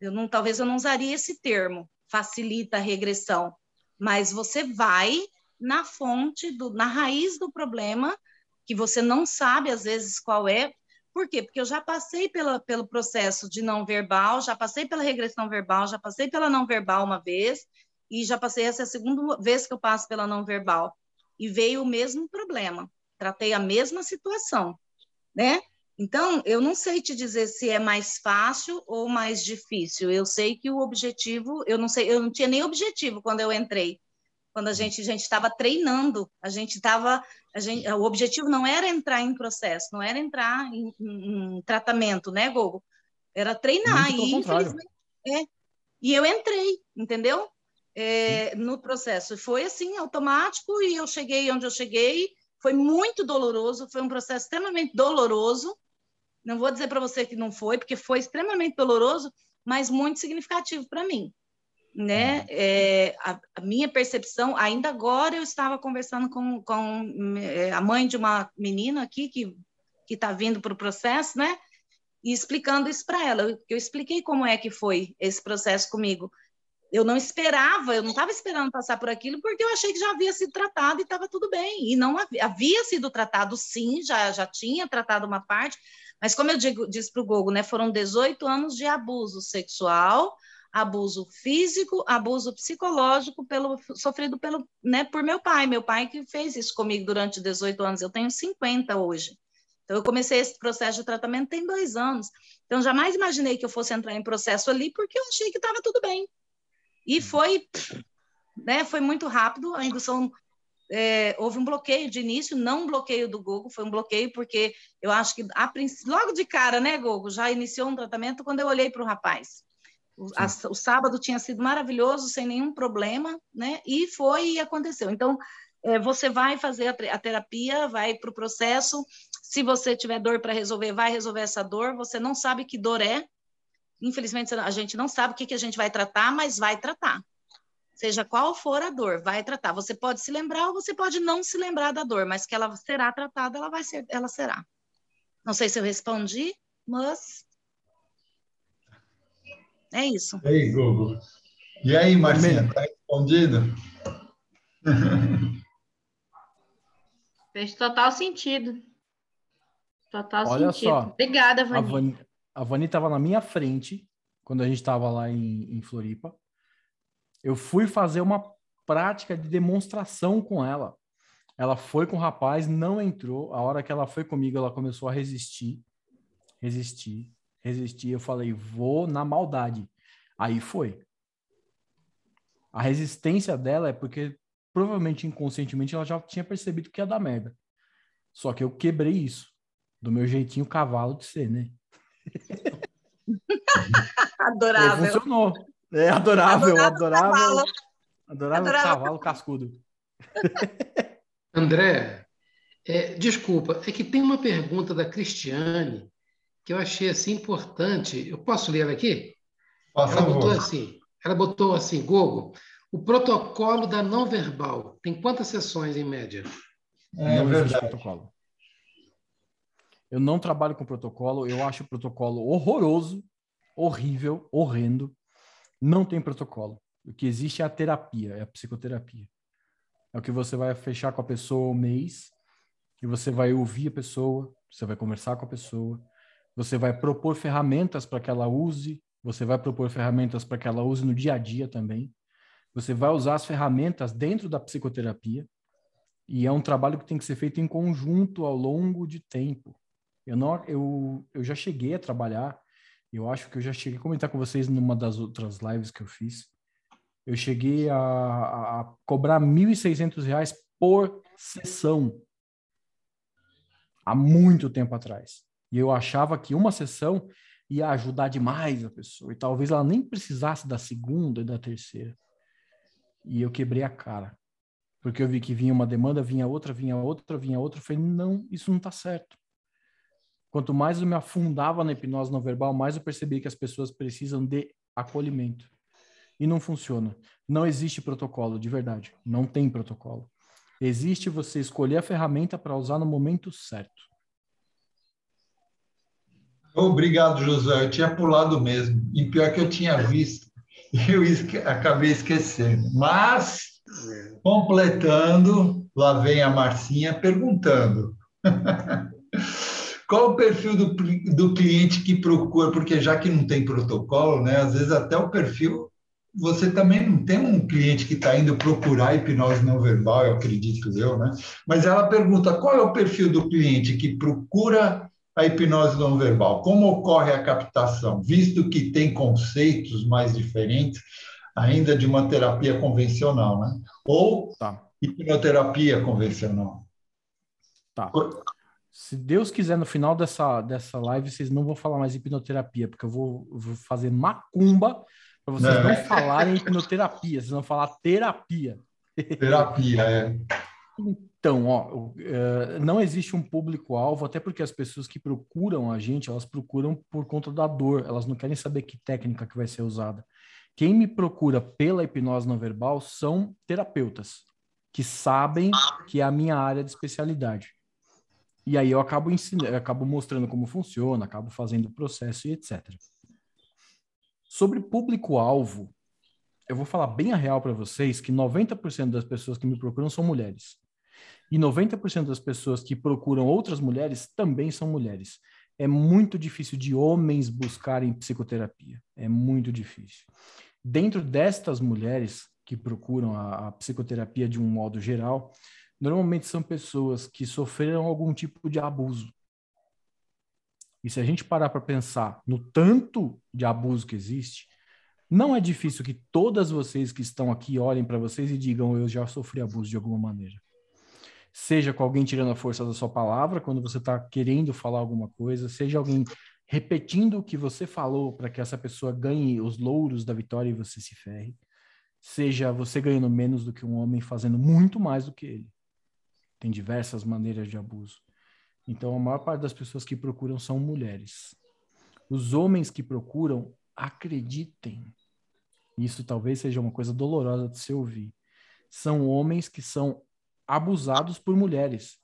S9: Eu não, talvez eu não usaria esse termo, facilita a regressão, mas você vai na fonte, do, na raiz do problema que você não sabe às vezes qual é. Por quê? Porque eu já passei pela, pelo processo de não verbal, já passei pela regressão verbal, já passei pela não verbal uma vez, e já passei essa segunda vez que eu passo pela não verbal. E veio o mesmo problema. Tratei a mesma situação, né? Então, eu não sei te dizer se é mais fácil ou mais difícil. Eu sei que o objetivo, eu não sei, eu não tinha nem objetivo quando eu entrei. Quando a gente a gente estava treinando, a gente estava, o objetivo não era entrar em processo, não era entrar em, em, em tratamento, né, Gogo? Era treinar e infelizmente, é, e eu entrei, entendeu? É, no processo foi assim automático e eu cheguei onde eu cheguei. Foi muito doloroso, foi um processo extremamente doloroso não vou dizer para você que não foi, porque foi extremamente doloroso, mas muito significativo para mim. Né? Uhum. É, a, a, minha percepção, ainda agora eu estava conversando com, com é, a mãe de uma menina aqui que está vindo para o processo, né? E explicando isso para ela. Eu, eu expliquei como é que foi esse processo comigo. Eu não esperava, eu não estava esperando passar por aquilo, porque eu achei que já havia sido tratado e estava tudo bem. E não havia, havia sido tratado, sim, já, já tinha tratado uma parte, mas como eu digo, disse para o Gogo, né, foram 18 anos de abuso sexual, abuso físico, abuso psicológico pelo, sofrido pelo, né, por meu pai. Meu pai que fez isso comigo durante 18 anos. Eu tenho 50 hoje. Então, eu comecei esse processo de tratamento tem dois anos. Então, jamais imaginei que eu fosse entrar em processo ali, porque eu achei que estava tudo bem. E foi, né, foi muito rápido. A indução é, houve um bloqueio de início, não um bloqueio do Google, foi um bloqueio porque eu acho que a, logo de cara, né, Google, já iniciou um tratamento quando eu olhei para o rapaz. O, o, sábado tinha sido maravilhoso, sem nenhum problema, né? E foi e aconteceu. Então, é, você vai fazer a, a terapia, vai para o processo. Se você tiver dor para resolver, vai resolver essa dor. Você não sabe que dor é. Infelizmente, a gente não sabe o que, que a gente vai tratar, mas vai tratar seja qual for a dor, vai tratar. Você pode se lembrar ou você pode não se lembrar da dor, mas que ela será tratada, ela vai ser, ela será. Não sei se eu respondi, mas é isso.
S1: E aí, Google. E aí, Marcinha, está respondido?
S8: Fez total sentido. Total
S2: Olha
S8: sentido.
S2: Só,
S8: Obrigada, Vani.
S2: A Vani estava na minha frente quando a gente estava lá em, em Floripa eu fui fazer uma prática de demonstração com ela. Ela foi com o rapaz, não entrou. A hora que ela foi comigo, ela começou a resistir, resistir, resistir. Eu falei, vou na maldade. Aí foi. A resistência dela é porque provavelmente inconscientemente ela já tinha percebido que ia dar merda. Só que eu quebrei isso. Do meu jeitinho cavalo de ser, né?
S9: Adorável.
S2: E funcionou. É adorável, adorável. Adorável, adorável, cavalo cascudo.
S5: André, é, desculpa, é que tem uma pergunta da Cristiane que eu achei assim importante. Eu posso ler ela aqui?
S1: Por
S5: ela botou assim, ela botou assim, Gogo, o protocolo da não verbal tem quantas sessões em média?
S2: É, não existe protocolo. Eu não trabalho com protocolo, eu acho o protocolo horroroso, horrível, horrendo. Não tem protocolo. O que existe é a terapia, é a psicoterapia. É o que você vai fechar com a pessoa um mês, e você vai ouvir a pessoa, você vai conversar com a pessoa, você vai propor ferramentas para que ela use, você vai propor ferramentas para que ela use no dia a dia também. Você vai usar as ferramentas dentro da psicoterapia, e é um trabalho que tem que ser feito em conjunto ao longo de tempo. Eu, não, eu, eu já cheguei a trabalhar eu acho que eu já cheguei a comentar com vocês numa das outras lives que eu fiz. Eu cheguei a, a cobrar R$ 1.600 por sessão. Há muito tempo atrás. E eu achava que uma sessão ia ajudar demais a pessoa. E talvez ela nem precisasse da segunda e da terceira. E eu quebrei a cara. Porque eu vi que vinha uma demanda, vinha outra, vinha outra, vinha outra. Eu falei, não, isso não está certo. Quanto mais eu me afundava na hipnose não verbal, mais eu percebi que as pessoas precisam de acolhimento. E não funciona. Não existe protocolo, de verdade. Não tem protocolo. Existe você escolher a ferramenta para usar no momento certo.
S1: Obrigado, José. Eu tinha pulado mesmo. E pior que eu tinha visto, eu esque... acabei esquecendo. Mas, completando, lá vem a Marcinha perguntando: Qual o perfil do, do cliente que procura? Porque já que não tem protocolo, né? Às vezes até o perfil você também não tem um cliente que está indo procurar hipnose não verbal, eu acredito eu, né? Mas ela pergunta qual é o perfil do cliente que procura a hipnose não verbal? Como ocorre a captação? Visto que tem conceitos mais diferentes ainda de uma terapia convencional, né? Ou tá. hipnoterapia convencional.
S2: Tá. Se Deus quiser, no final dessa, dessa live, vocês não vão falar mais hipnoterapia, porque eu vou, vou fazer macumba para vocês não. não falarem hipnoterapia, vocês vão falar terapia.
S1: Terapia, é.
S2: Então, ó, é, não existe um público-alvo, até porque as pessoas que procuram a gente, elas procuram por conta da dor, elas não querem saber que técnica que vai ser usada. Quem me procura pela hipnose não verbal são terapeutas, que sabem que é a minha área de especialidade. E aí eu acabo ensinando, acabo mostrando como funciona, acabo fazendo o processo e etc. Sobre público-alvo, eu vou falar bem a real para vocês que 90% das pessoas que me procuram são mulheres. E 90% das pessoas que procuram outras mulheres também são mulheres. É muito difícil de homens buscarem psicoterapia. É muito difícil. Dentro destas mulheres que procuram a, a psicoterapia de um modo geral, normalmente são pessoas que sofreram algum tipo de abuso. E se a gente parar para pensar no tanto de abuso que existe, não é difícil que todas vocês que estão aqui olhem para vocês e digam: Eu já sofri abuso de alguma maneira. Seja com alguém tirando a força da sua palavra quando você está querendo falar alguma coisa, seja alguém repetindo o que você falou para que essa pessoa ganhe os louros da vitória e você se ferre, seja você ganhando menos do que um homem fazendo muito mais do que ele. Tem diversas maneiras de abuso. Então, a maior parte das pessoas que procuram são mulheres. Os homens que procuram, acreditem, isso talvez seja uma coisa dolorosa de se ouvir, são homens que são abusados por mulheres.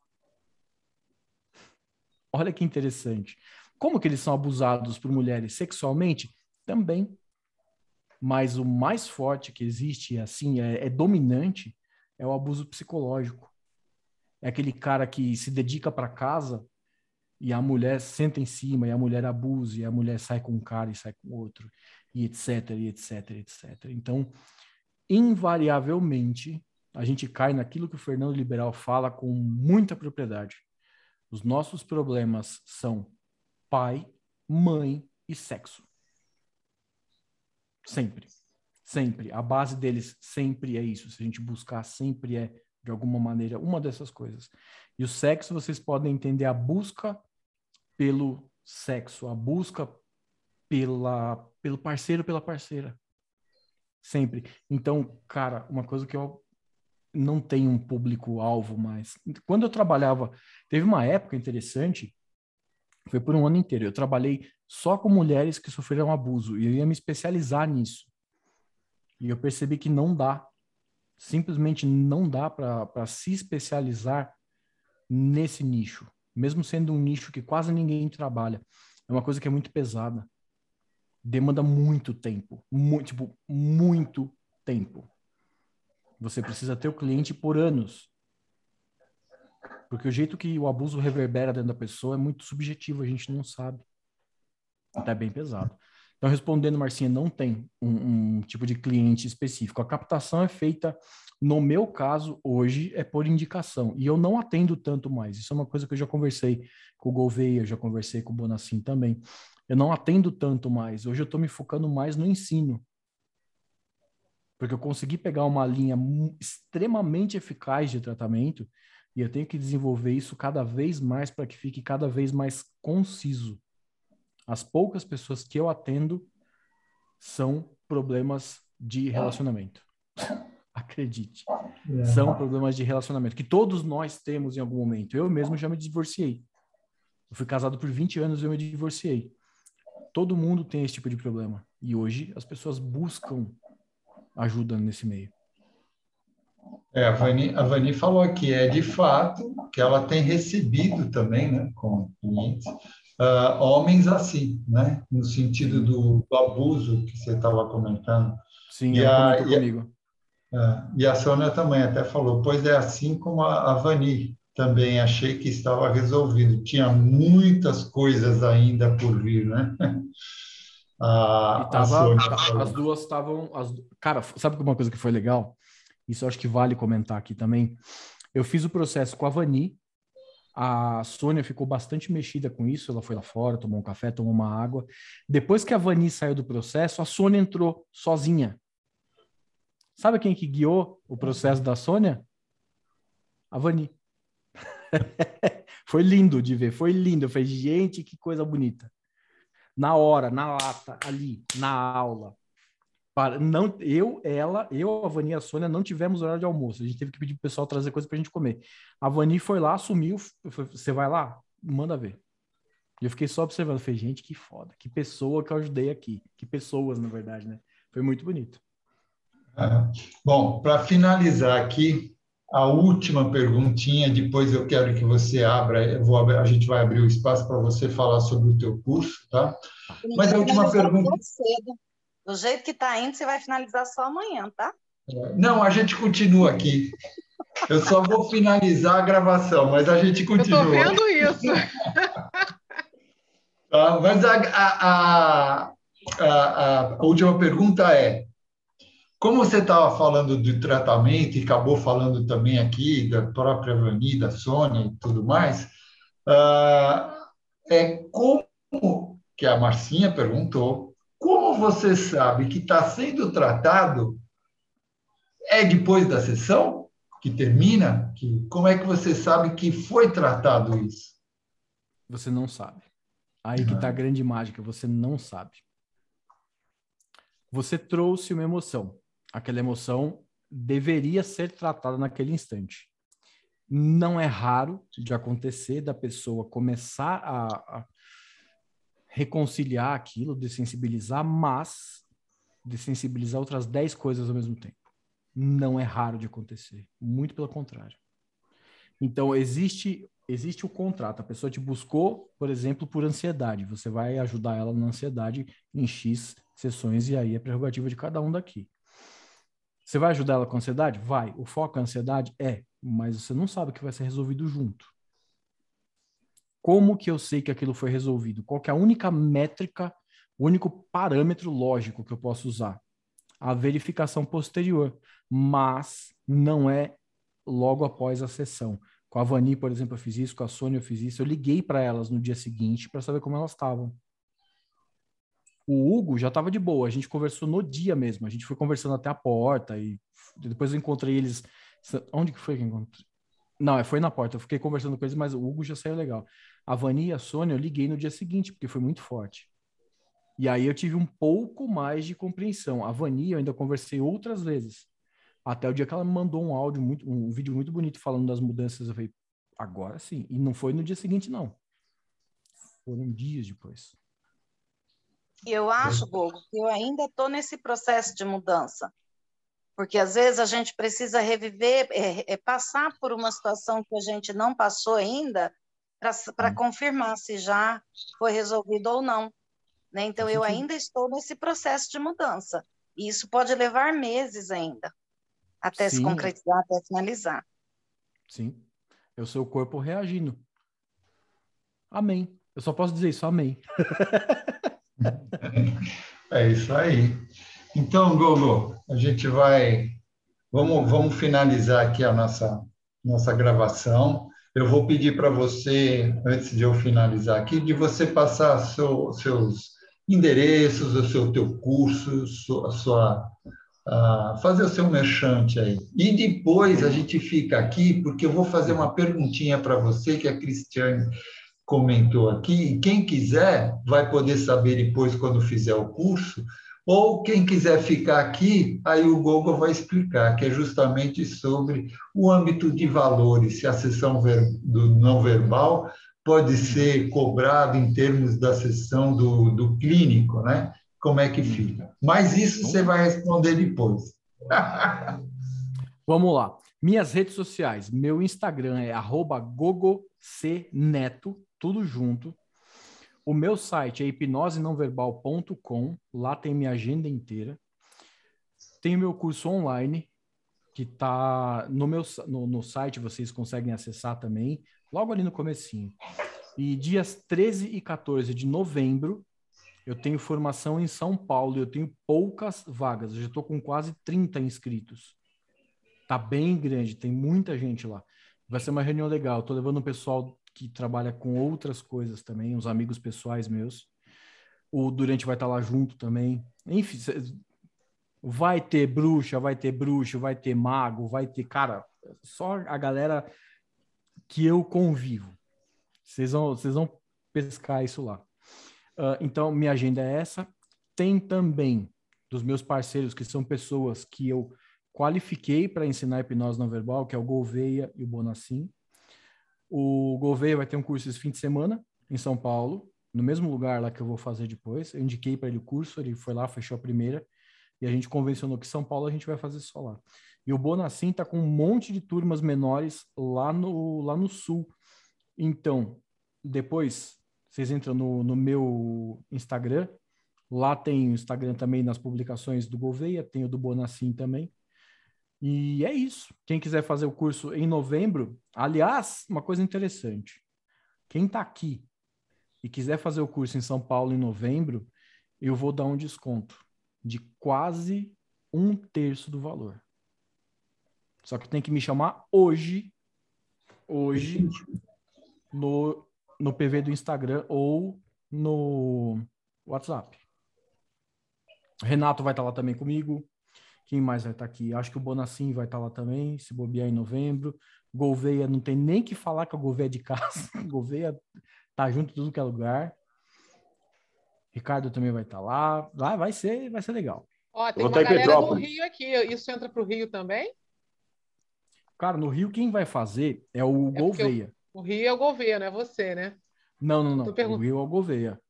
S2: Olha que interessante. Como que eles são abusados por mulheres sexualmente? Também. Mas o mais forte que existe, assim, é, é dominante, é o abuso psicológico é aquele cara que se dedica para casa e a mulher senta em cima e a mulher abusa e a mulher sai com um cara e sai com outro e etc e etc etc então invariavelmente a gente cai naquilo que o Fernando Liberal fala com muita propriedade os nossos problemas são pai mãe e sexo sempre sempre a base deles sempre é isso se a gente buscar sempre é de alguma maneira, uma dessas coisas. E o sexo, vocês podem entender a busca pelo sexo, a busca pela, pelo parceiro, pela parceira. Sempre. Então, cara, uma coisa que eu não tenho um público-alvo mais. Quando eu trabalhava, teve uma época interessante, foi por um ano inteiro. Eu trabalhei só com mulheres que sofreram abuso e eu ia me especializar nisso. E eu percebi que não dá simplesmente não dá para se especializar nesse nicho, mesmo sendo um nicho que quase ninguém trabalha. É uma coisa que é muito pesada. Demanda muito tempo, muito, tipo, muito tempo. Você precisa ter o cliente por anos. Porque o jeito que o abuso reverbera dentro da pessoa é muito subjetivo, a gente não sabe. Até bem pesado. Então, respondendo, Marcinha, não tem um, um, tipo de cliente específico. A captação é feita, no meu caso, hoje, é por indicação. E eu não atendo tanto mais. Isso é uma coisa que eu já conversei com o Gouveia, já conversei com o Bonacim também. Eu não atendo tanto mais. Hoje eu estou me focando mais no ensino. Porque eu consegui pegar uma linha extremamente eficaz de tratamento e eu tenho que desenvolver isso cada vez mais para que fique cada vez mais conciso. As poucas pessoas que eu atendo são problemas de relacionamento. Acredite. É. São problemas de relacionamento que todos nós temos em algum momento. Eu mesmo já me divorciei. Eu fui casado por 20 anos e eu me divorciei. Todo mundo tem esse tipo de problema. E hoje as pessoas buscam ajuda nesse meio.
S1: É, a Vani, a Vani falou aqui, é de fato que ela tem recebido também, né, com clientes, uh, homens assim, né? No sentido do, do abuso que você estava comentando.
S2: Sim, e a, e, comigo.
S1: Uh, e a Sônia também até falou, pois é assim como a, a Vani também achei que estava resolvido. Tinha muitas coisas ainda por vir, né?
S2: A, tava, a as duas estavam. Cara, sabe uma coisa que foi legal? Isso acho que vale comentar aqui também. Eu fiz o processo com a Vani. A Sônia ficou bastante mexida com isso. Ela foi lá fora, tomou um café, tomou uma água. Depois que a Vani saiu do processo, a Sônia entrou sozinha. Sabe quem que guiou o processo da Sônia? A Vani. foi lindo de ver, foi lindo. Eu falei, gente, que coisa bonita. Na hora, na lata, ali, na aula. Para, não, eu, ela, eu, a Vani e a Sônia não tivemos horário de almoço. A gente teve que pedir pro pessoal trazer coisa pra gente comer. A Vani foi lá, assumiu. Você vai lá? Manda ver. E eu fiquei só observando. Falei, gente, que foda. Que pessoa que eu ajudei aqui. Que pessoas, na verdade, né? Foi muito bonito.
S1: É. Bom, para finalizar aqui, a última perguntinha, depois eu quero que você abra, vou, a gente vai abrir o espaço para você falar sobre o teu curso, tá? Mas a última pergunta...
S9: Cedo. Do jeito que está indo, você vai finalizar só amanhã, tá?
S1: Não, a gente continua aqui. Eu só vou finalizar a gravação, mas a gente continua.
S4: Eu estou vendo isso.
S1: Tá, mas a, a, a, a última pergunta é, como você estava falando do tratamento e acabou falando também aqui da própria Vani, da Sônia e tudo mais, uh, é como que a Marcinha perguntou, como você sabe que está sendo tratado é depois da sessão que termina? Que, como é que você sabe que foi tratado isso?
S2: Você não sabe. Aí que está a grande mágica, você não sabe. Você trouxe uma emoção aquela emoção deveria ser tratada naquele instante. Não é raro de acontecer da pessoa começar a, a reconciliar aquilo, desensibilizar, mas desensibilizar outras 10 coisas ao mesmo tempo. Não é raro de acontecer, muito pelo contrário. Então, existe existe o contrato. A pessoa te buscou, por exemplo, por ansiedade. Você vai ajudar ela na ansiedade em X sessões, e aí é prerrogativa de cada um daqui. Você vai ajudar ela com ansiedade? Vai. O foco é ansiedade? É. Mas você não sabe que vai ser resolvido junto. Como que eu sei que aquilo foi resolvido? Qual é a única métrica, o único parâmetro lógico que eu posso usar? A verificação posterior. Mas não é logo após a sessão. Com a Vani, por exemplo, eu fiz isso, com a Sônia eu fiz isso. Eu liguei para elas no dia seguinte para saber como elas estavam. O Hugo já estava de boa, a gente conversou no dia mesmo, a gente foi conversando até a porta e depois eu encontrei eles. Onde que foi que encontrei? Não, é, foi na porta, eu fiquei conversando com eles, mas o Hugo já saiu legal. A Vani e a Sônia eu liguei no dia seguinte, porque foi muito forte. E aí eu tive um pouco mais de compreensão. A Vani eu ainda conversei outras vezes. Até o dia que ela me mandou um áudio, muito, um vídeo muito bonito falando das mudanças. Eu falei, agora sim. E não foi no dia seguinte, não. Foram dias depois.
S9: E eu acho, Gogo, que eu ainda estou nesse processo de mudança. Porque às vezes a gente precisa reviver, é, é passar por uma situação que a gente não passou ainda, para hum. confirmar se já foi resolvido ou não. Né? Então, eu ainda estou nesse processo de mudança. E isso pode levar meses ainda, até Sim. se concretizar, até finalizar.
S2: Sim. É o seu corpo reagindo. Amém. Eu só posso dizer isso, amém.
S1: É isso aí. Então, Gogo, a gente vai. Vamos, vamos finalizar aqui a nossa, nossa gravação. Eu vou pedir para você, antes de eu finalizar aqui, de você passar seu, seus endereços, o seu teu curso, sua, a fazer o seu merchante aí. E depois a gente fica aqui, porque eu vou fazer uma perguntinha para você, que a Cristiane comentou aqui, quem quiser vai poder saber depois quando fizer o curso, ou quem quiser ficar aqui, aí o Google vai explicar, que é justamente sobre o âmbito de valores, se a sessão do não verbal pode ser cobrada em termos da sessão do, do clínico, né? Como é que fica? Mas isso você vai responder depois.
S2: Vamos lá. Minhas redes sociais. Meu Instagram é gogocneto, tudo junto. O meu site é hipnosenãoverbal.com, lá tem minha agenda inteira. Tem meu curso online, que tá no meu no, no site, vocês conseguem acessar também, logo ali no comecinho. E dias 13 e 14 de novembro, eu tenho formação em São Paulo, eu tenho poucas vagas, eu já estou com quase 30 inscritos. Tá bem grande, tem muita gente lá. Vai ser uma reunião legal. Estou levando um pessoal que trabalha com outras coisas também, uns amigos pessoais meus. O Durante vai estar lá junto também. Enfim, vai ter bruxa, vai ter bruxo, vai ter mago, vai ter, cara, só a galera que eu convivo. Vocês vão, vocês vão pescar isso lá. Uh, então, minha agenda é essa. Tem também dos meus parceiros, que são pessoas que eu qualifiquei para ensinar hipnose não verbal, que é o Gouveia e o Bonacim. O Gouveia vai ter um curso esse fim de semana em São Paulo, no mesmo lugar lá que eu vou fazer depois. Eu indiquei para ele o curso, ele foi lá, fechou a primeira, e a gente convencionou que São Paulo a gente vai fazer só lá. E o Bonacim está com um monte de turmas menores lá no, lá no sul. Então, depois vocês entram no, no meu Instagram, lá tem o Instagram também nas publicações do Gouveia, tem o do Bonacim também. E é isso. Quem quiser fazer o curso em novembro, aliás, uma coisa interessante. Quem está aqui e quiser fazer o curso em São Paulo em novembro, eu vou dar um desconto de quase um terço do valor. Só que tem que me chamar hoje, hoje, no, no PV do Instagram ou no WhatsApp. Renato vai estar lá também comigo. Quem mais vai estar aqui? Acho que o Bonacim vai estar lá também, se bobear em novembro. Gouveia, não tem nem que falar que a Gouveia é de casa. Gouveia tá junto em tudo que é lugar. Ricardo também vai estar lá. Vai, vai ser, vai ser legal.
S4: Ó, tem uma galera no Rio aqui. Isso entra para o Rio também?
S2: Cara, no Rio quem vai fazer é o é Gouveia.
S4: O, o, Rio é o Gouveia, não é você, né?
S2: Não, não, não. O Rio é o Gouveia.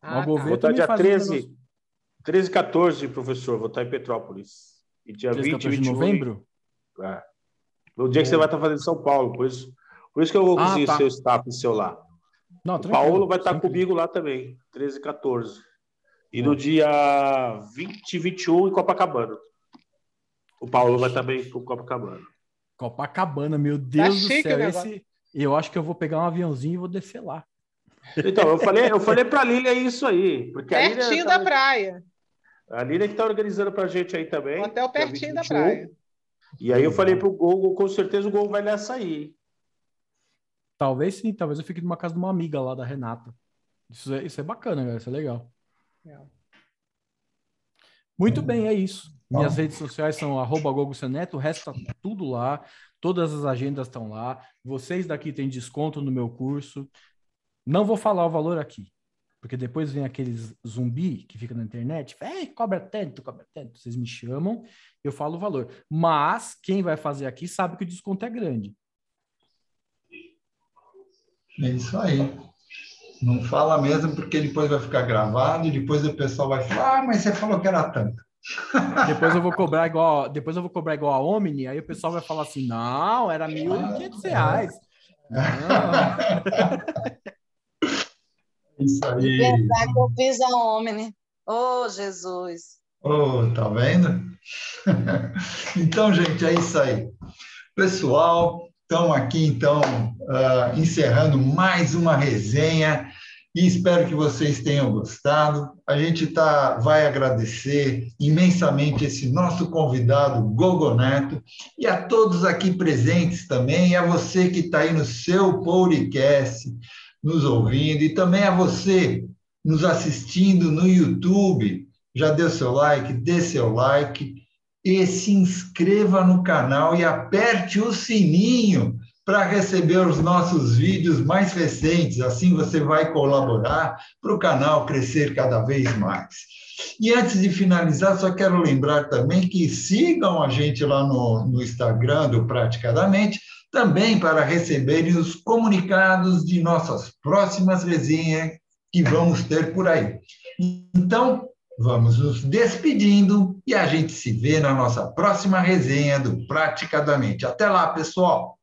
S10: Ah, o Gouveia tá. Vou estar dia 13, 13 e 14, professor. Vou estar em Petrópolis. E dia 20 e 21
S2: de novembro?
S10: É. No dia que você vai estar fazendo em São Paulo. Por isso, por isso que eu vou conseguir ah, tá. seu staff seu lá. Não, o Paulo vai estar comigo lá também, 13 e 14. E no dia 20 e 21 em Copacabana. O Paulo vai também para Copacabana.
S2: Copacabana, meu Deus tá do céu. Esse, eu acho que eu vou pegar um aviãozinho e vou descer lá.
S10: Então, eu falei, eu falei para a Lília isso aí. Porque
S4: pertinho
S10: tá,
S4: da praia.
S10: A Lília que está organizando para a gente aí também.
S4: Hotel pertinho da praia.
S10: E aí eu falei para o Gol, com certeza o Gol vai nessa aí.
S2: Talvez sim, talvez eu fique numa casa de uma amiga lá da Renata. Isso é, isso é bacana, galera, isso é legal. É. Muito bem, é isso. Minhas redes sociais são arroba o resto tá tudo lá, todas as agendas estão lá. Vocês daqui têm desconto no meu curso. Não vou falar o valor aqui, porque depois vem aqueles zumbi que fica na internet, é, cobra tanto, cobra tanto. Vocês me chamam, eu falo o valor. Mas quem vai fazer aqui sabe que o desconto é grande.
S1: É isso aí. Não fala mesmo, porque depois vai ficar gravado e depois o pessoal vai falar, ah, mas você falou que era tanto.
S2: Depois eu vou cobrar igual, depois eu vou cobrar igual a Omni, aí o pessoal vai falar assim, não, era mil e reais.
S1: Isso aí.
S9: Verdade, eu fiz a Omni. Oh, Jesus.
S1: Oh, tá vendo? então, gente, é isso aí. Pessoal, Estamos aqui, então, uh, encerrando mais uma resenha e espero que vocês tenham gostado. A gente tá, vai agradecer imensamente esse nosso convidado, Gogo Neto, e a todos aqui presentes também, e a você que está aí no seu podcast, nos ouvindo, e também a você nos assistindo no YouTube. Já deu seu like? Dê seu like e se inscreva no canal e aperte o sininho para receber os nossos vídeos mais recentes. Assim você vai colaborar para o canal crescer cada vez mais. E antes de finalizar, só quero lembrar também que sigam a gente lá no, no Instagram do Praticadamente, também para receberem os comunicados de nossas próximas resenhas que vamos ter por aí. Então, Vamos nos despedindo e a gente se vê na nossa próxima resenha do Praticadamente. Até lá, pessoal!